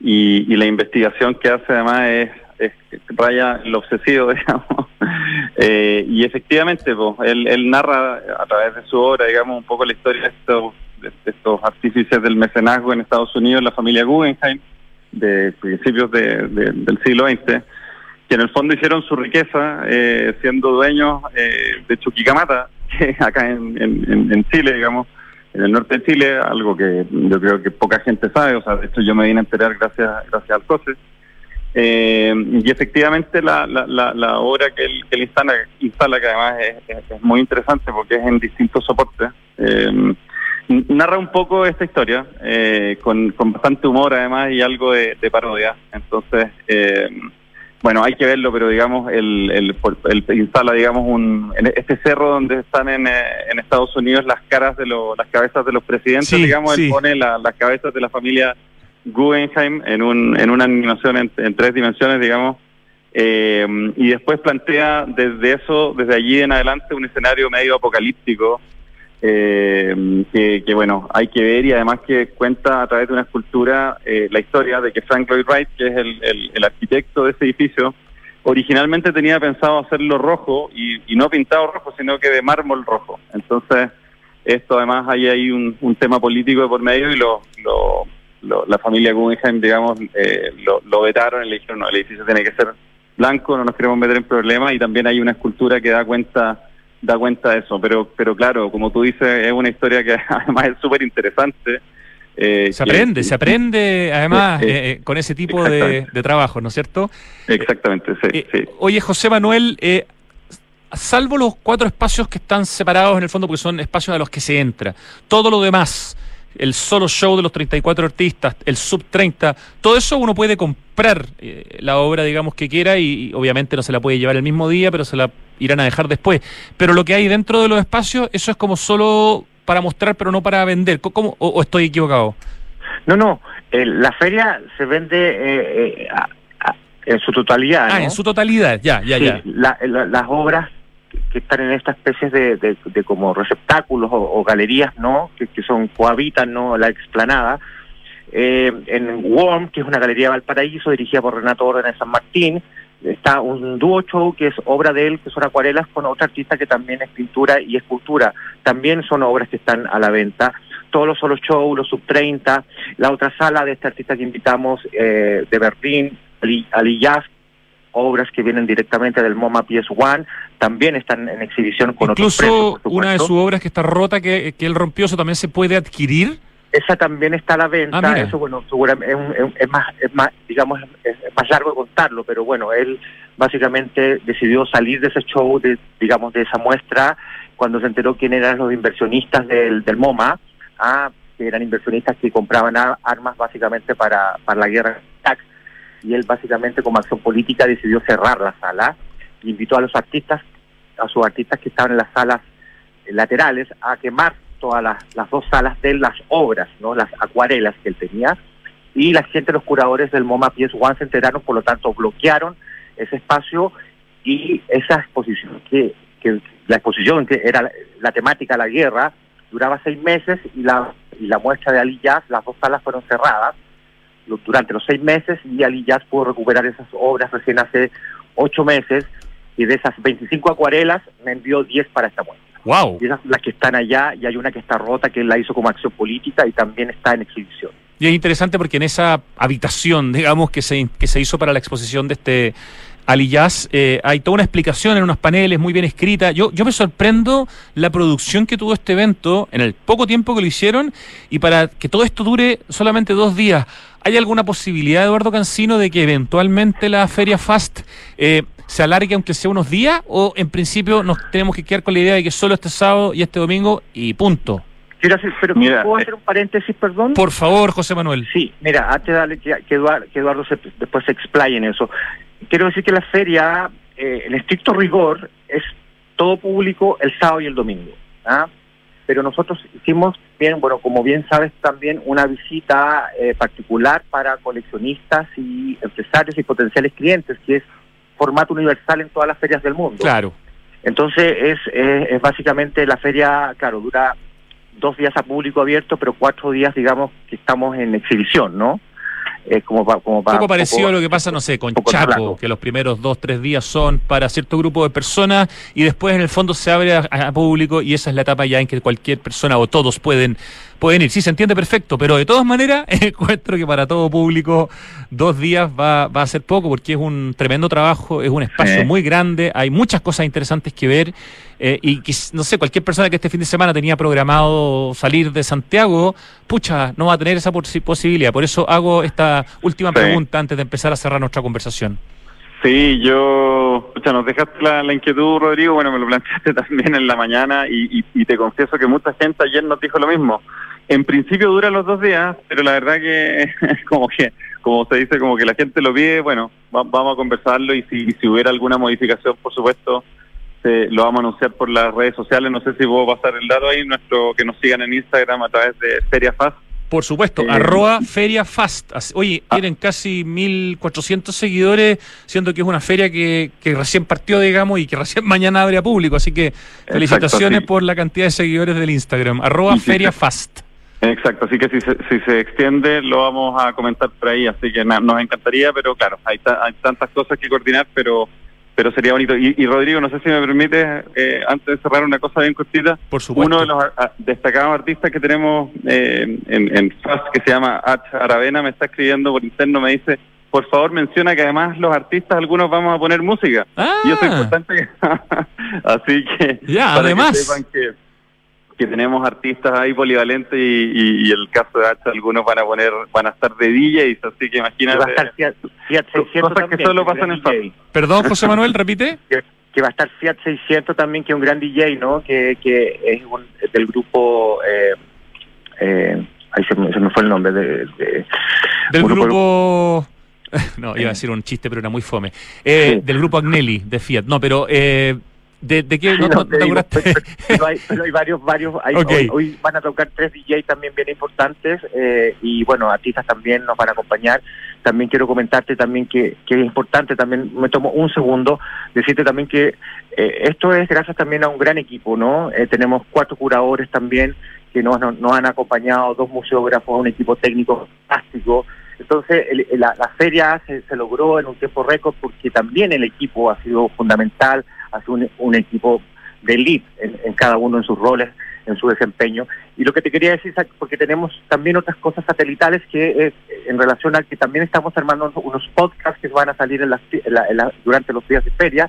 y, y la investigación que hace además es es, raya lo obsesivo, digamos. Eh, y efectivamente, pues, él, narra a través de su obra, digamos, un poco la historia de estos, de estos artífices del mecenazgo en Estados Unidos, la familia Guggenheim, de principios del siglo XX, que en el fondo hicieron su riqueza eh, siendo dueños eh, de Chuquicamata, que acá en, en, Chile, digamos, en el norte de Chile, algo que yo creo que poca gente sabe, o sea, de hecho yo me vine a enterar gracias, gracias al COSE. Eh, y efectivamente la, la, la, obra que él, que instala, instala, que además es, muy interesante porque es en distintos soportes, eh, narra un poco esta historia, eh, con, con, bastante humor además y algo de, parodia. Entonces, bueno, hay que verlo, pero digamos, el, el, instala, digamos, un, en este cerro donde están en, en Estados Unidos las caras de los, las cabezas de los presidentes, digamos, él pone las cabezas de la familia Guggenheim en, un, en una animación en, tres dimensiones, digamos, eh, y después plantea desde eso, desde allí en adelante, un escenario medio apocalíptico, eh, que, bueno, hay que ver y además que cuenta a través de una escultura eh, la historia de que Frank Lloyd Wright, que es el, el, arquitecto de ese edificio, originalmente tenía pensado hacerlo rojo y, y, no pintado rojo, sino que de mármol rojo. Entonces, esto además hay ahí un, un tema político de por medio y lo, lo la familia Guggenheim, digamos, eh, lo, lo, vetaron y le dijeron, no, el edificio tiene que ser blanco, no nos queremos meter en problemas y también hay una escultura que da cuenta da cuenta de eso, pero pero claro, como tú dices, es una historia que además es súper interesante. Eh, se aprende, se aprende además eh, eh, con ese tipo de, de, trabajo, ¿no es cierto? Exactamente, sí. sí. Oye, José Manuel, salvo los cuatro espacios que están separados en el fondo porque son espacios a los que se entra, todo lo demás, el solo show de los 34 artistas, el sub 30, todo eso uno puede comprar eh, la obra, digamos, que quiera y, obviamente no se la puede llevar el mismo día, pero se la irán a dejar después. Pero lo que hay dentro de los espacios, eso es como solo para mostrar, pero no para vender. ¿Cómo, o, estoy equivocado? No, no, la feria se vende eh, eh, en su totalidad. Ah, en su totalidad, ya, ya, ya. las obras que están en estas especies de, como receptáculos o, galerías, ¿no? Que, son cohabitan, ¿no? La explanada. Eh, en WORM, que es una galería de Valparaíso dirigida por Renato Orden de San Martín, está un dúo show que es obra de él, que son acuarelas, con otra artista que también es pintura y escultura. También son obras que están a la venta. Todos los solo show, los sub 30, la otra sala de este artista que invitamos eh, de Berlín, Ali, Ali obras que vienen directamente del MoMA PS1, también están en exhibición con Incluso otros Incluso una de sus obras que está rota, que, que él rompió, eso también se puede adquirir. Esa también está a la venta, Ah, eso bueno, seguramente es, es- más, es más, digamos, es, es más largo contarlo, pero bueno, él básicamente decidió salir de ese show, de, digamos, de esa muestra, cuando se enteró quién eran los inversionistas del, del MoMA, ah, que eran inversionistas que compraban a- armas básicamente para, para la guerra y él básicamente como acción política decidió cerrar la sala, e invitó a los artistas, a sus artistas que estaban en las salas laterales, a quemar todas las, las dos salas de las obras, no las acuarelas que él tenía, y la gente, los curadores del MoMA PS1 se enteraron, por lo tanto bloquearon ese espacio y esa exposición que, que la exposición que era la, temática la guerra duraba seis meses y la y la muestra de Ali Jazz, las dos salas fueron cerradas durante los seis meses y Ali Jazz pudo recuperar esas obras recién hace ocho meses y de esas 25 acuarelas me envió 10 para esta muestra. ¡Wow! Y esas las que están allá y hay una que está rota que él la hizo como acción política y también está en exhibición. Y es interesante porque en esa habitación, digamos, que se, que se hizo para la exposición de este Ali Jazz, eh, hay toda una explicación en unos paneles muy bien escrita. Yo, yo me sorprendo la producción que tuvo este evento en el poco tiempo que lo hicieron y para que todo esto dure solamente dos días. ¿Hay alguna posibilidad, Eduardo Cancino, de que eventualmente la Feria Fast eh, se alargue aunque sea unos días? ¿O en principio nos tenemos que quedar con la idea de que solo este sábado y este domingo y punto? Quiero hacer, pero Mira, ¿puedo eh, hacer un paréntesis, perdón? Por favor, José Manuel. Sí, mira, antes de darle que, que Eduardo, que Eduardo se- después se explaye en eso, quiero decir que la feria, eh, en estricto rigor, es todo público el sábado y el domingo. ¿ah? Pero nosotros hicimos, bien, bueno, como bien sabes también, una visita eh, particular para coleccionistas y empresarios y potenciales clientes, que es formato universal en todas las ferias del mundo. Claro. Entonces es, es, es básicamente la feria, claro, dura dos días a público abierto, pero cuatro días, digamos, que estamos en exhibición, ¿no? Es como para... Como Un pa- poco parecido poco- a lo que pasa, no sé, con poco Chaco, relato. que los primeros dos, tres días son para cierto grupo de personas y después en el fondo se abre a, a público y esa es la etapa ya en que cualquier persona o todos pueden, pueden ir. Sí, se entiende perfecto, pero de todas maneras encuentro que para todo público dos días va, va a ser poco porque es un tremendo trabajo, es un espacio Sí. muy grande, hay muchas cosas interesantes que ver eh, y que, no sé, cualquier persona que este fin de semana tenía programado salir de Santiago, pucha, no va a tener esa posi- posibilidad. Por eso hago esta última Sí. pregunta antes de empezar a cerrar nuestra conversación. Sí, yo, escucha, nos dejaste la, la inquietud, Rodrigo, bueno, me lo planteaste también en la mañana y, y- y te confieso que mucha gente ayer nos dijo lo mismo. En principio dura los dos días, pero la verdad que como que, como se dice, como que la gente lo pide, bueno, va- vamos a conversarlo y si, hubiera alguna modificación, por supuesto, se- lo vamos a anunciar por las redes sociales. No sé si puedo pasar el dato ahí, nuestro que nos sigan en Instagram a través de Feria Fast. Por supuesto, Eh, arroba Feria Fast. As- Oye, Ah. tienen casi 1.400 seguidores, siendo que es una feria que, que recién partió, digamos, y que recién mañana abre a público. Así que felicitaciones sí. por la cantidad de seguidores del Instagram. Arroba Sí, Exacto, así que si se, si se extiende lo vamos a comentar por ahí, así que na- nos encantaría, pero claro, hay, ta- hay tantas cosas que coordinar, pero pero sería bonito. Y, y Rodrigo, no sé si me permite, eh, antes de cerrar una cosa bien cortita, Por supuesto. uno de los a- destacados artistas que tenemos eh, en, en FAST, que se llama H. Aravena, me está escribiendo por interno, me dice, por favor menciona que además los artistas, algunos vamos a poner música. Ah, Y eso es importante. Así que. Ya, además. Que, sepan que, que tenemos artistas ahí polivalentes y, y, y el caso de Hacha, algunos van a poner, van a estar de DJs, así que Y va a imagínate. estar Fiat, Fiat 600 Cosas que también, solo es un pasan en DJ. Perdón, José Manuel, repite. que, que va a estar Fiat 600 también, que es un gran DJ, ¿no? Que, que es un, del grupo... Eh, eh, ahí se me, se me fue el nombre. De, de- Del grupo. No, iba a decir un chiste, pero era muy fome. Eh, Sí. Del grupo Agnelli, de Fiat. No, pero. ¿De, de qué? Sí, ¿No, no, no te te digo, acordaste? pero, pero hay, pero hay varios, varios. hay- hoy, hoy van a tocar tres DJ también bien importantes eh, y bueno, artistas también nos van a acompañar. También quiero comentarte también que, que es importante, también me tomo un segundo, decirte también que eh, esto es gracias también a un gran equipo, ¿no? Eh, tenemos cuatro curadores también que nos, nos, nos han acompañado, dos museógrafos, un equipo técnico fantástico. Entonces, el- el- la, la feria se, se logró en un tiempo récord porque también el equipo ha sido fundamental, ha sido un, equipo de elite en, en cada uno en sus roles. en su desempeño. Y lo que te quería decir, porque tenemos también otras cosas satelitales que es en relación a que también estamos armando unos podcasts que van a salir en durante los días de feria,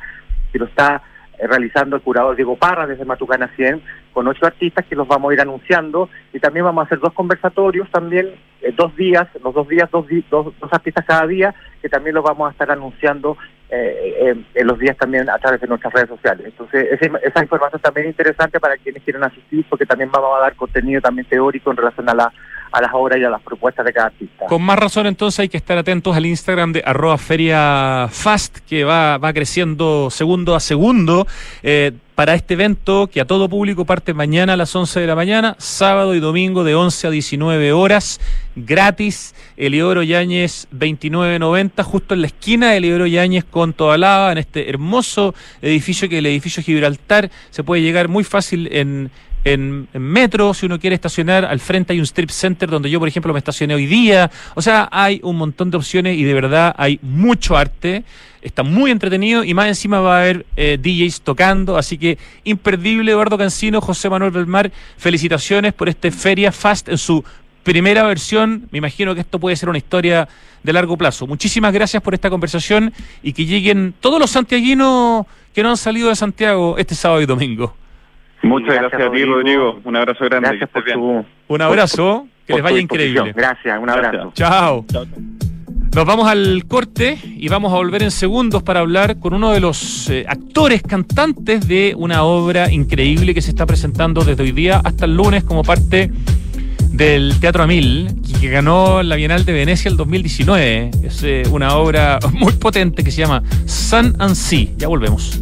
que lo está eh, realizando el curador Diego Parra desde Matucana 100 con ocho artistas que los vamos a ir anunciando y también vamos a hacer dos conversatorios también, eh, dos días, los dos días, dos, dos, dos artistas cada día que también los vamos a estar anunciando eh, en los días también a través de nuestras redes sociales. Entonces, esa, información también es interesante para quienes quieran asistir, porque también vamos a dar contenido también teórico en relación a, la, a las obras y a las propuestas de cada artista. Con más razón, entonces, hay que estar atentos al Instagram de arroba feria fast, que va, va creciendo segundo a segundo. Eh, para este evento que a todo público parte mañana a las 11 de la mañana, sábado y domingo de 11 a 19 horas, gratis, Eliodoro Yáñez 2990, justo en la esquina de Eliodoro Yáñez con Tobalaba, en este hermoso edificio que es el edificio Gibraltar, se puede llegar muy fácil en en, metro, si uno quiere estacionar, al frente hay un strip center donde yo, por ejemplo, me estacioné hoy día. O sea, hay un montón de opciones y de verdad hay mucho arte. Está muy entretenido y más encima va a haber eh, DJs tocando. Así que imperdible, Eduardo Cancino, José Manuel Belmar, felicitaciones por este Feria Fast en su primera versión. Me imagino que esto puede ser una historia de largo plazo. Muchísimas gracias por esta conversación y que lleguen todos los santiaguinos que no han salido de Santiago este sábado y domingo. Muchas gracias, a ti, Rodrigo. Un abrazo grande. Gracias por tu, Un abrazo. que les vaya increíble. Gracias, un abrazo. Chao. Nos vamos al corte y vamos a volver en segundos para hablar con uno de los eh, actores cantantes de una obra increíble que se está presentando desde hoy día hasta el lunes como parte del Teatro Amil, que ganó la Bienal de Venecia el 2019. Es eh, una obra muy potente que se llama Sun and Sea. Ya volvemos.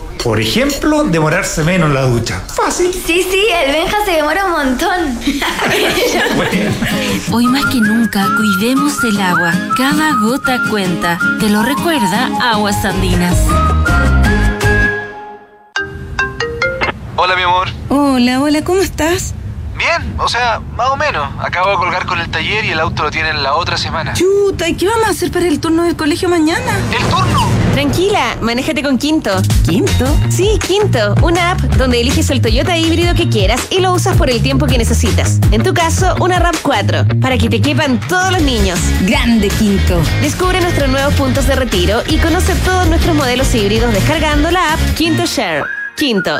Por ejemplo, demorarse menos en la ducha. Fácil. Sí, sí, el Benja se demora un montón. Hoy más que nunca, cuidemos el agua. Cada gota cuenta. Te lo recuerda Aguas Andinas. Hola, mi amor. Hola, hola, ¿cómo estás? Bien, o sea, más o menos. Acabo de colgar con el taller y el auto lo tienen la otra semana. Chuta, ¿y qué vamos a hacer para el turno del colegio mañana? ¿El turno? Tranquila, manéjate con Quinto. ¿Quinto? Sí, Quinto, una app donde eliges el Toyota híbrido que quieras y lo usas por el tiempo que necesitas. En tu caso, una RAM 4, para que te quepan todos los niños. Grande Quinto. Descubre nuestros nuevos puntos de retiro y conoce todos nuestros modelos híbridos descargando la app Quinto Share. Quinto,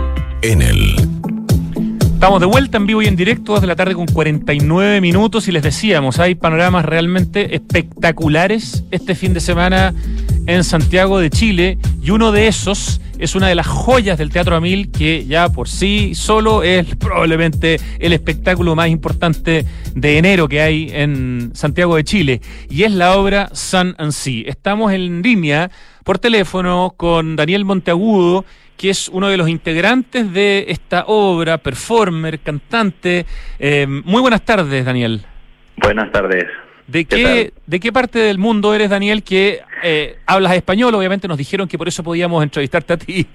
en el... Estamos de vuelta en vivo y en directo desde la tarde con 49 minutos y les decíamos, hay panoramas realmente espectaculares este fin de semana en Santiago de Chile y uno de esos es una de las joyas del Teatro Amil que ya por sí solo es probablemente el espectáculo más importante de enero que hay en Santiago de Chile y es la obra Sun and Sea. Estamos en línea por teléfono con Daniel Monteagudo, que es uno de los integrantes de esta obra, performer, cantante. Eh, muy buenas tardes, Daniel. Buenas tardes. ¿De qué, ¿De qué parte del mundo eres, Daniel, que eh, hablas español? Obviamente nos dijeron que por eso podíamos entrevistarte a ti.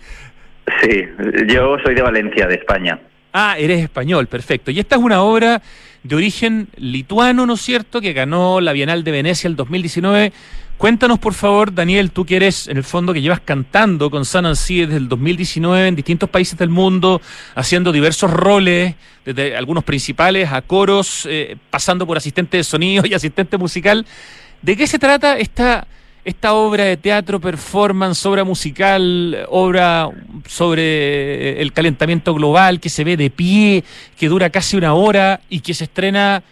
Sí, yo soy de Valencia, de España. Ah, eres español, perfecto. Y esta es una obra de origen lituano, ¿no es cierto?, que ganó la Bienal de Venecia el 2019 Cuéntanos, por favor, Daniel, tú que eres, en el fondo, que llevas cantando con San Ansi desde el 2019 en distintos países del mundo, haciendo diversos roles, desde algunos principales a coros, eh, pasando por asistente de sonido y asistente musical. ¿De qué se trata esta, esta obra de teatro, performance, obra musical, obra sobre el calentamiento global que se ve de pie, que dura casi una hora y que se estrena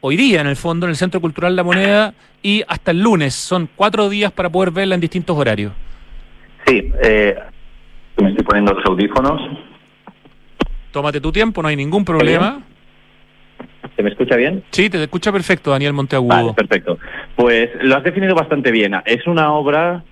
hoy día, en el fondo, en el Centro Cultural La Moneda y hasta el lunes. Son cuatro días para poder verla en distintos horarios. Sí, eh, me estoy poniendo los audífonos. Tómate tu tiempo, no hay ningún problema. ¿Se me escucha bien? Sí, te escucha perfecto, Daniel Monteagudo. Vale, perfecto. Pues lo has definido bastante bien. Es una obra,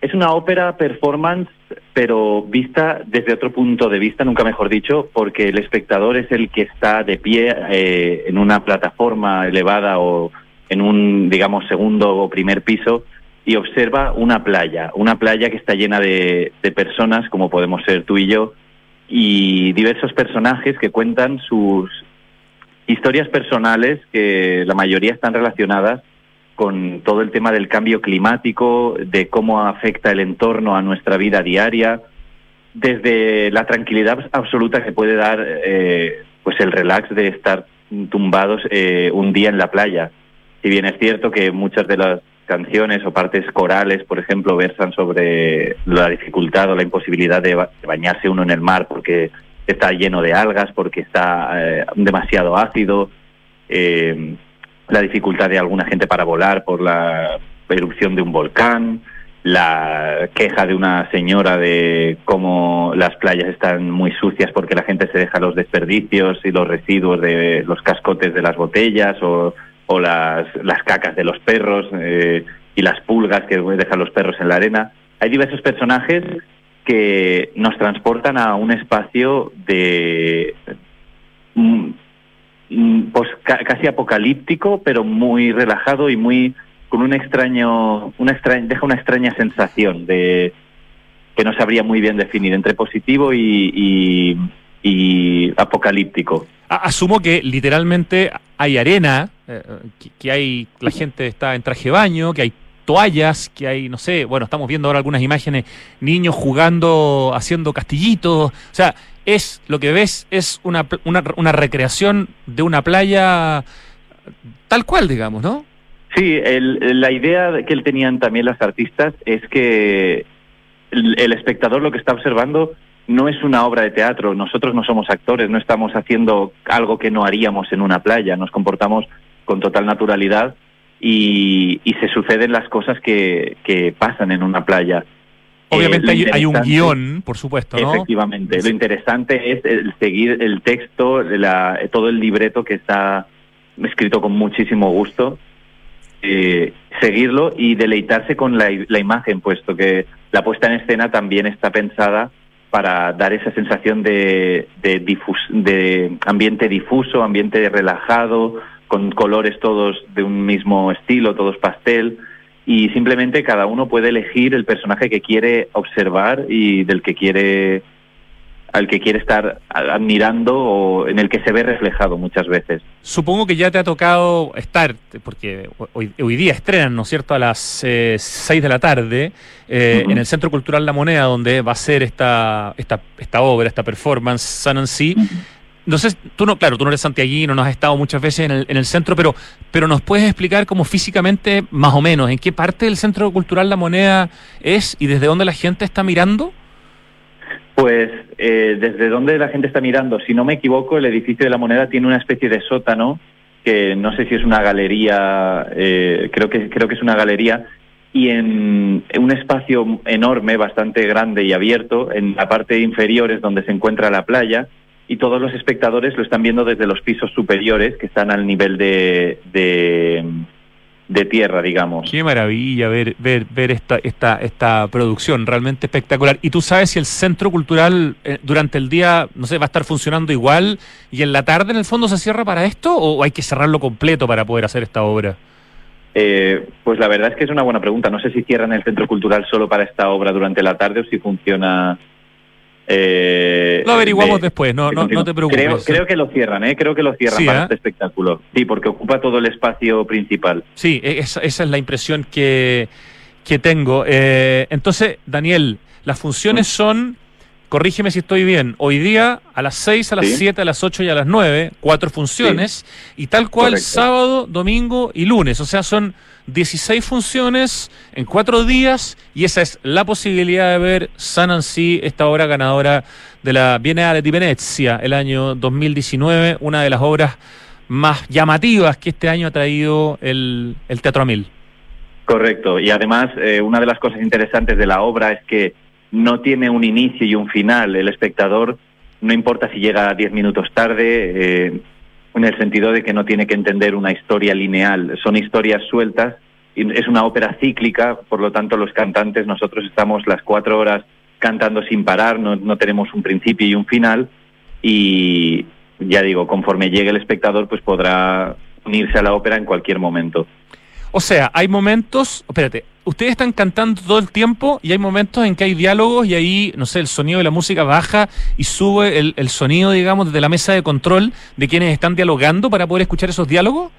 es una ópera performance, pero vista desde otro punto de vista, nunca mejor dicho, porque el espectador es el que está de pie eh, en una plataforma elevada o en un, digamos, segundo o primer piso y observa una playa, una playa que está llena de, de personas, como podemos ser tú y yo, y diversos personajes que cuentan sus historias personales, que la mayoría están relacionadas con todo el tema del cambio climático, de cómo afecta el entorno a nuestra vida diaria, desde la tranquilidad absoluta que puede dar eh, pues el relax de estar tumbados eh, un día en la playa. Si bien es cierto que muchas de las canciones o partes corales, por ejemplo, versan sobre la dificultad o la imposibilidad de, bañarse uno en el mar porque está lleno de algas, porque está eh, demasiado ácido, eh, la dificultad de alguna gente para volar por la erupción de un volcán, la queja de una señora de cómo las playas están muy sucias porque la gente se deja los desperdicios y los residuos de los cascotes de las botellas o o las, las cacas de los perros eh, y las pulgas que dejan los perros en la arena. Hay diversos personajes que nos transportan a un espacio de pues casi apocalíptico, pero muy relajado y muy con un extraño, una extraña, deja una extraña sensación de que no sabría muy bien definir entre positivo y, y apocalíptico. Asumo que literalmente hay arena, eh, que, hay la gente está en traje baño, que hay toallas, que hay, no sé, bueno, estamos viendo ahora algunas imágenes, niños jugando, haciendo castillitos, o sea, es, lo que ves es una, una, una recreación de una playa tal cual, digamos, ¿no? Sí, la idea que tenían también las artistas es que el espectador lo que está observando no es una obra de teatro, nosotros no somos actores, no estamos haciendo algo que no haríamos en una playa, nos comportamos con total naturalidad y, se suceden las cosas que, que pasan en una playa. Obviamente eh, hay, un guion, por supuesto, ¿no? Efectivamente. Lo interesante es el seguir el texto, la, todo el libreto que está escrito con muchísimo gusto, eh, seguirlo y deleitarse con la, la imagen, puesto que la puesta en escena también está pensada para dar esa sensación de, de, de ambiente difuso, ambiente relajado, con colores todos de un mismo estilo, todos pastel, y simplemente cada uno puede elegir el personaje que quiere observar y del que quiere al que quiere estar admirando o en el que se ve reflejado muchas veces. Supongo que ya te ha tocado estar, porque hoy, hoy día estrenan, ¿no es cierto?, a las eh, 6 de la tarde eh, en el Centro Cultural La Moneda, donde va a ser esta, esta, esta obra, esta performance, Sun and Sea. No sé, tú no, claro, tú no eres santiaguino, no has estado muchas veces en el, en el centro, pero, pero nos puedes explicar cómo físicamente, más o menos, en qué parte del Centro Cultural La Moneda es y desde dónde la gente está mirando? Pues eh, desde donde la gente está mirando, si no me equivoco, el edificio de la moneda tiene una especie de sótano que no sé si es una galería, eh, creo que creo que es una galería y en un espacio enorme, bastante grande y abierto, en la parte inferior es donde se encuentra la playa y todos los espectadores lo están viendo desde los pisos superiores que están al nivel de, de, de tierra, digamos. Qué maravilla ver, ver, ver esta, esta, esta producción, realmente espectacular. ¿Y tú sabes si el centro cultural eh, durante el día, no sé, va a estar funcionando igual y en la tarde en el fondo se cierra para esto o hay que cerrarlo completo para poder hacer esta obra? Eh, pues la verdad es que es una buena pregunta. No sé si cierran el centro cultural solo para esta obra durante la tarde o si funciona eh, lo averiguamos después, no, no, no, te preocupes. Creo, creo, que lo cierran, ¿eh? creo que lo cierran para ¿eh? este espectáculo. Sí, porque ocupa todo el espacio principal. Sí, e-, esa, esa es la impresión que, que tengo. Eh, entonces, Daniel, las funciones mm. son, corrígeme si estoy bien, hoy día a las 6, a las 7, a las 8 y a las 9, cuatro funciones, y tal cual sábado, domingo y lunes. O sea, son 16 funciones en cuatro días. Y esa es la posibilidad de ver San Ansi, esta obra ganadora de la Bienale di Venezia el año 2019, una de las obras más llamativas que este año ha traído el, el Teatro Mil. Correcto, y además eh, una de las cosas interesantes de la obra es que no tiene un inicio y un final. El espectador, no importa si llega 10 minutos tarde, eh, en el sentido de que no tiene que entender una historia lineal, son historias sueltas, es una ópera cíclica, por lo tanto los cantantes, nosotros estamos las cuatro horas cantando sin parar, no, no tenemos un principio y un final, y ya digo, conforme llegue el espectador, pues podrá unirse a la ópera en cualquier momento. O sea, hay momentos, espérate, ustedes están cantando todo el tiempo y hay momentos en que hay diálogos y ahí, no sé, el sonido de la música baja y sube el, el sonido, digamos, desde la mesa de control de quienes están dialogando para poder escuchar esos diálogos.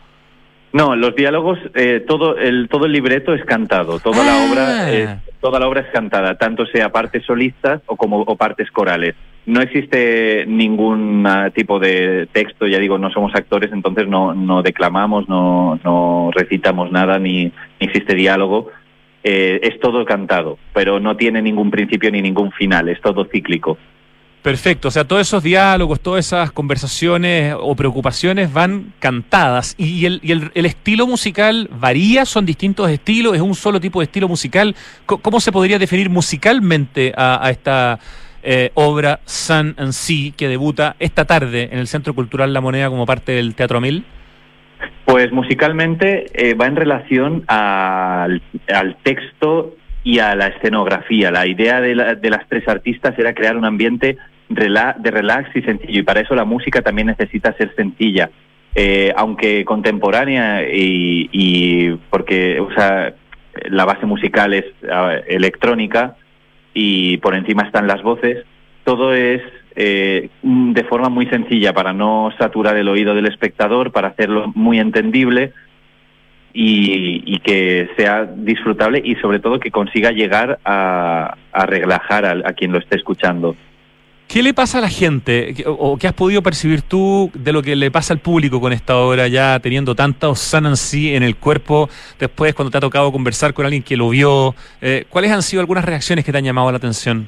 No, los diálogos, eh, todo el todo el libreto es cantado, toda la obra, Ah. es, toda la obra es cantada, tanto sea partes solistas o como o partes corales. No existe ningún ah, tipo de texto, ya digo, no somos actores, entonces no no declamamos, no no recitamos nada, ni, ni existe diálogo. Eh, es todo cantado, pero no tiene ningún principio ni ningún final, es todo cíclico. Perfecto, o sea, todos esos diálogos, todas esas conversaciones o preocupaciones van cantadas. ¿Y el, y el, el estilo musical varía? ¿Son distintos estilos? ¿Es un solo tipo de estilo musical? ¿Cómo se podría definir musicalmente a, a esta eh, obra Sun and Sea que debuta esta tarde en el Centro Cultural La Moneda como parte del Teatro Mil? Pues musicalmente eh, va en relación al, al texto y a la escenografía. La idea de, la- de las tres artistas era crear un ambiente de relax y sencillo, y para eso la música también necesita ser sencilla. Eh, aunque contemporánea y, y porque o sea, la base musical es ah, electrónica y por encima están las voces, todo es eh, de forma muy sencilla para no saturar el oído del espectador, para hacerlo muy entendible y, y que sea disfrutable y sobre todo que consiga llegar a, a relajar al- a, quien lo esté escuchando. ¿Qué le pasa a la gente ¿Qué- o, qué has podido percibir tú de lo que le pasa al público con esta obra ya teniendo tanto Sun and Sea en el cuerpo después cuando te ha tocado conversar con alguien que lo vio? Eh, ¿Cuáles han sido algunas reacciones que te han llamado la atención?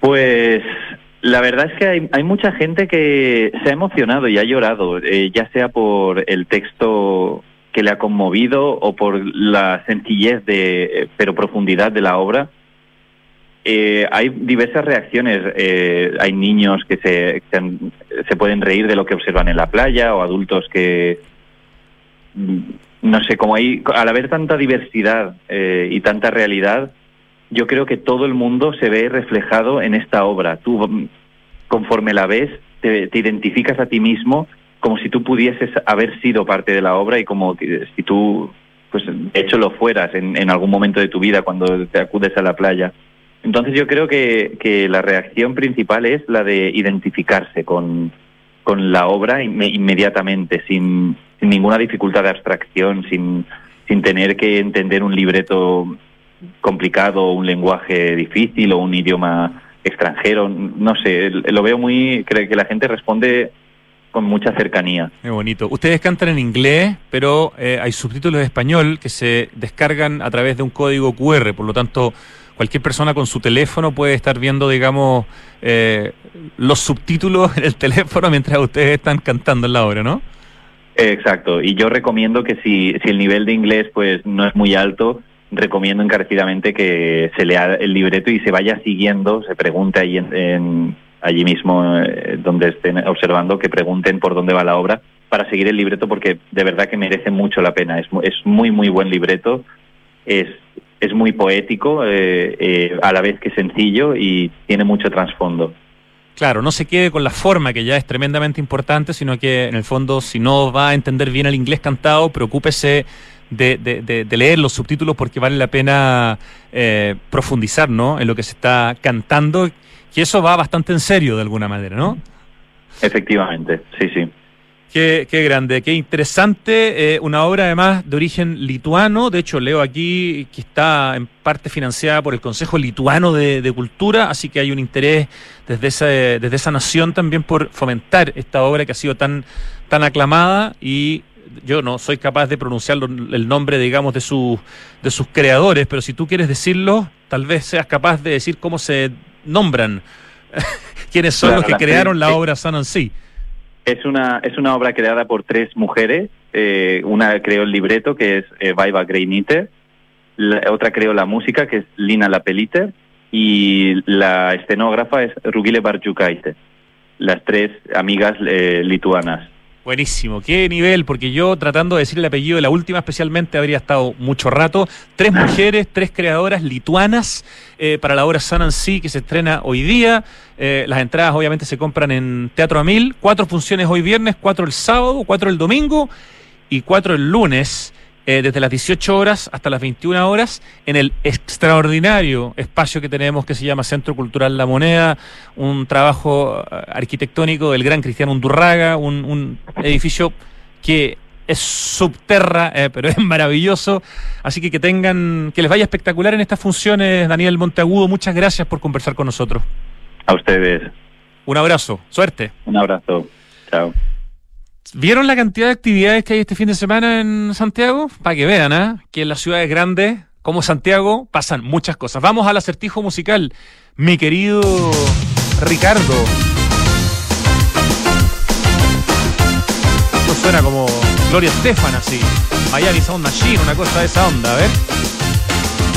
Pues la verdad es que hay, hay mucha gente que se ha emocionado y ha llorado, eh, ya sea por el texto que le ha conmovido o por la sencillez de, eh, pero profundidad de la obra. Eh, hay diversas reacciones. eh, hay niños que se, han- se pueden reír de lo que observan en la playa o adultos que, mm, no sé, como hay, al haber tanta diversidad eh, y tanta realidad, yo creo que todo el mundo se ve reflejado en esta obra. Tú, mm, conforme la ves, te, identificas a ti mismo como si tú pudieses haber sido parte de la obra y como que- si tú, pues, hecho lo fueras en, algún momento de tu vida cuando te acudes a la playa. Entonces yo creo que, la reacción principal es la de identificarse con, con la obra inme- inmediatamente, sin, sin ninguna dificultad de abstracción, sin, sin tener que entender un libreto complicado, un lenguaje difícil o un idioma extranjero. No sé, lo veo muy... Creo que la gente responde con mucha cercanía. Qué bonito. Ustedes cantan en inglés, pero eh, hay subtítulos de español que se descargan a través de un código QR, por lo tanto cualquier persona con su teléfono puede estar viendo, digamos, eh, los subtítulos en el teléfono mientras ustedes están cantando en la obra, ¿no? Exacto, y yo recomiendo que si, si el nivel de inglés pues no es muy alto, recomiendo encarecidamente que se lea el libreto y se vaya siguiendo, se pregunte allí, en, en- allí mismo eh, donde estén observando, que pregunten por dónde va la obra para seguir el libreto porque de verdad que merece mucho la pena. Es, es muy, muy buen libreto, es, es muy poético, eh, eh, a la vez que sencillo y tiene mucho trasfondo. Claro, no se quede con la forma, que ya es tremendamente importante, sino que en el fondo, si no va a entender bien el inglés cantado, preocúpese de, de- de- de leer los subtítulos porque vale la pena eh, profundizar ¿no? en lo que se está cantando, que eso va bastante en serio de alguna manera, ¿no? Efectivamente, sí, sí. Qué, qué grande, qué interesante. eh, una obra además de origen lituano. De hecho, leo aquí que está en parte financiada por el Consejo Lituano de, de Cultura, así que hay un interés desde esa, desde esa nación también por fomentar esta obra que ha sido tan, tan aclamada y yo no soy capaz de pronunciar el nombre, digamos, de, sus de sus creadores, pero si tú quieres decirlo, tal vez seas capaz de decir cómo se nombran, quiénes son Claro, los que crearon la obra San Ansi. Es una, es una obra creada por tres mujeres. eh, una creó el libreto, que es eh, Vaiva Greinite. La otra creó la música, que es Lina Lapelite. Y la escenógrafa es Rugile Barjukaite. Las tres amigas eh, lituanas. Buenísimo, qué nivel, porque yo tratando de decir el apellido de la última especialmente habría estado mucho rato. Tres mujeres, tres creadoras lituanas eh, para la obra San Ansi que se estrena hoy día. Eh, las entradas obviamente se compran en Teatro a Mil. Cuatro funciones hoy viernes, cuatro el sábado, cuatro el domingo y cuatro el lunes. Eh, desde las 18 horas hasta las 21 horas en el extraordinario espacio que tenemos que se llama Centro Cultural La Moneda, un trabajo eh, arquitectónico del gran Cristiano Undurraga, un, un edificio que es subterra, eh, pero es maravilloso. Así que que tengan, que les vaya espectacular en estas funciones, Daniel Monteagudo. Muchas gracias por conversar con nosotros. A ustedes, Un abrazo, suerte. un abrazo. Chao. ¿Vieron la cantidad de actividades que hay este fin de semana en Santiago? Para que vean, ¿ah? Que en las ciudades grandes, como Santiago, pasan muchas cosas. Vamos al acertijo musical. Mi querido Ricardo. Esto suena como Gloria Estefan, así. Miami Sound Machine, una cosa de esa onda, a ver.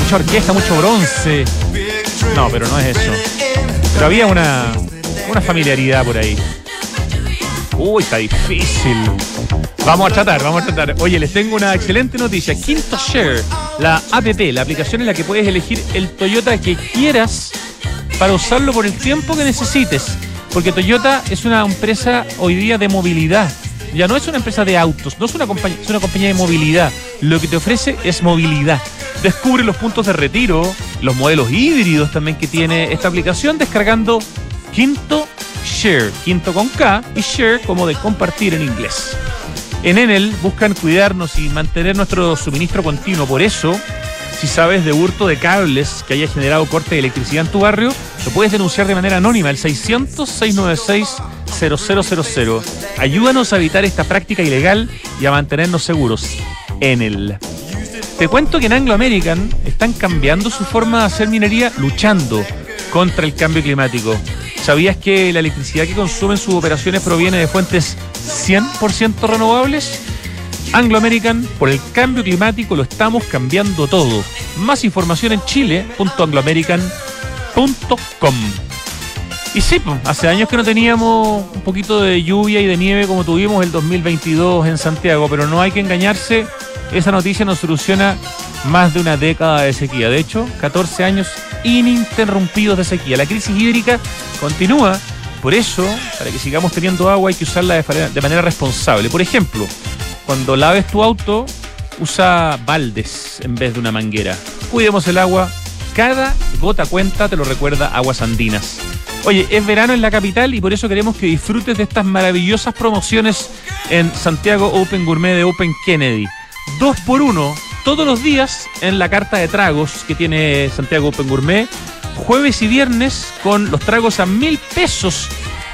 Mucha orquesta, mucho bronce. No, pero no es eso. Pero había una, una familiaridad por ahí. Uy, está difícil. Vamos a tratar, vamos a tratar. Oye, les tengo una excelente noticia. Quinto Share, la APP, la aplicación en la que puedes elegir el Toyota que quieras para usarlo por el tiempo que necesites. Porque Toyota es una empresa hoy día de movilidad. Ya no es una empresa de autos, no es una compañía, es una compañía de movilidad. Lo que te ofrece es movilidad. Descubre los puntos de retiro, los modelos híbridos también que tiene esta aplicación descargando Quinto Share, quinto con K y Share como de compartir en inglés. En Enel buscan cuidarnos y mantener nuestro suministro continuo. Por eso, si sabes de hurto de cables que haya generado corte de electricidad en tu barrio, lo puedes denunciar de manera anónima al 600-696-0000. Ayúdanos a evitar esta práctica ilegal y a mantenernos seguros. Enel. Te cuento que en Anglo American están cambiando su forma de hacer minería luchando contra el cambio climático. ¿Sabías que la electricidad que consumen sus operaciones proviene de fuentes 100% renovables? Anglo American, por el cambio climático lo estamos cambiando todo. Más información en chile.angloamerican.com. Y sí, hace años que no teníamos un poquito de lluvia y de nieve como tuvimos el 2022 en Santiago, pero no hay que engañarse, esa noticia nos soluciona más de una década de sequía. De hecho, 14 años ininterrumpidos de sequía. La crisis hídrica continúa, por eso, para que sigamos teniendo agua hay que usarla de manera, responsable. Por ejemplo, cuando laves tu auto, usa baldes en vez de una manguera. Cuidemos el agua, cada gota cuenta, te lo recuerda Aguas Andinas. Oye, es verano en la capital y por eso queremos que disfrutes de estas maravillosas promociones en Santiago Open Gourmet de Open Kennedy. Dos por uno todos los días en la carta de tragos que tiene Santiago Open Gourmet. Jueves y viernes con los tragos a mil pesos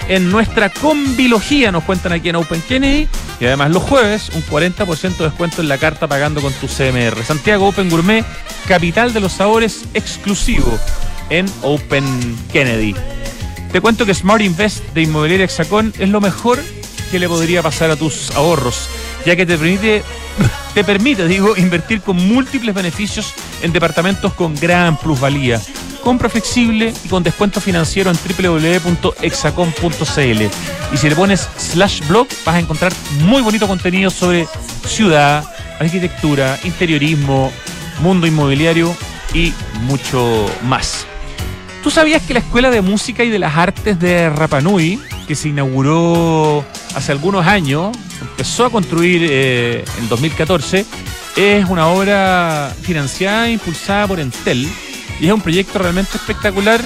en nuestra combilogía, nos cuentan aquí en Open Kennedy. Y además los jueves, un 40% de descuento en la carta pagando con tu CMR. Santiago Open Gourmet, capital de los sabores exclusivo en Open Kennedy. Te cuento que Smart Invest de Inmobiliaria Hexacón es lo mejor que le podría pasar a tus ahorros, ya que te permite te permite, digo, invertir con múltiples beneficios en departamentos con gran plusvalía. Compra flexible y con descuento financiero en www.exacom.cl. Y si le pones slash blog, vas a encontrar muy bonito contenido sobre ciudad, arquitectura, interiorismo, mundo inmobiliario y mucho más. ¿Tú sabías que la Escuela de Música y de las Artes de Rapanui, que se inauguró hace algunos años, empezó a construir eh, en 2014, es una obra financiada e impulsada por Entel y es un proyecto realmente espectacular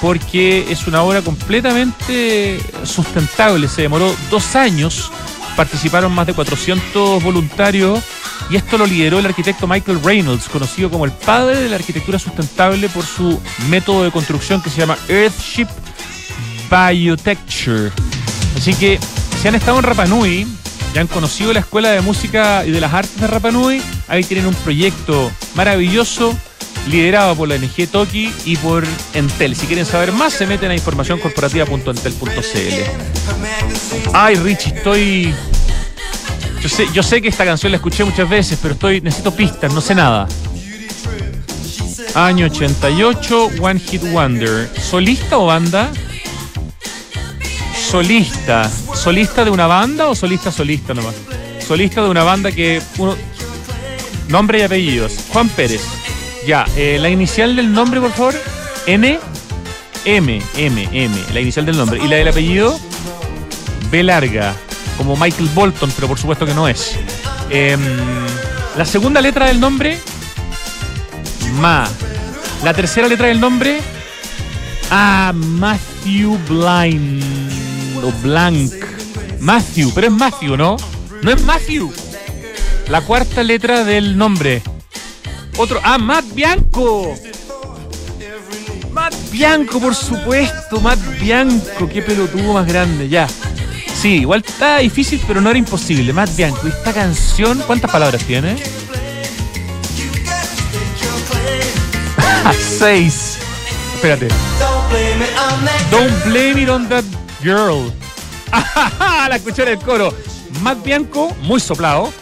porque es una obra completamente sustentable. Se demoró dos años, participaron más de 400 voluntarios y esto lo lideró el arquitecto Michael Reynolds, conocido como el padre de la arquitectura sustentable por su método de construcción que se llama Earthship Biotecture. Así que si han estado en Rapanui, ya han conocido la Escuela de Música y de las Artes de Rapanui, ahí tienen un proyecto maravilloso liderado por la NG Toki y por Entel. Si quieren saber más, se meten a informacioncorporativa.entel.cl. Ay, Richie, estoy yo sé, yo sé que esta canción la escuché muchas veces, pero estoy necesito pistas, no sé nada. Año 88, One Hit Wonder. ¿Solista o banda? Solista. ¿Solista de una banda o solista solista nomás? Solista de una banda que nombre y apellidos. Juan Pérez. Ya, eh, la inicial del nombre, por favor. N M M M, la inicial del nombre y la del apellido B larga como Michael Bolton, pero por supuesto que no es. Em, la segunda letra del nombre, Ma. La tercera letra del nombre, Ah, Matthew Blind. O Blank. Matthew, pero es Matthew, ¿no? No es Matthew. La cuarta letra del nombre. Otro. Ah, Matt Bianco. Matt Bianco, por supuesto. Matt Bianco. Qué pelotudo más grande. Ya. Sí, igual está difícil, pero no era imposible. Matt Bianco, esta canción, ¿cuántas palabras tiene? Seis. Espérate. Don't blame it on that girl. La escuché en el coro. Matt Bianco, muy soplado.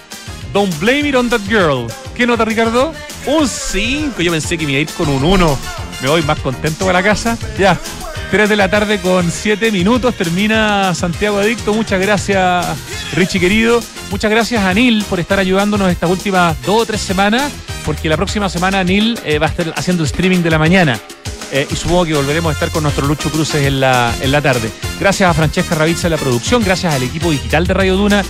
Don't blame it on that girl. ¿Qué nota, Ricardo? Un 5. Yo pensé que me iba a ir con un 1. Me voy más contento para la casa. Ya. 3 de la tarde con 7 minutos. Termina Santiago Adicto. Muchas gracias, Richie querido. Muchas gracias a Neil por estar ayudándonos estas últimas dos o tres semanas. Porque la próxima semana Neil eh, va a estar haciendo streaming de la mañana. Eh, y supongo que volveremos a estar con nuestro Lucho Cruces en la, en la tarde. Gracias a Francesca Ravizza la producción, gracias al equipo digital de Radio Duna,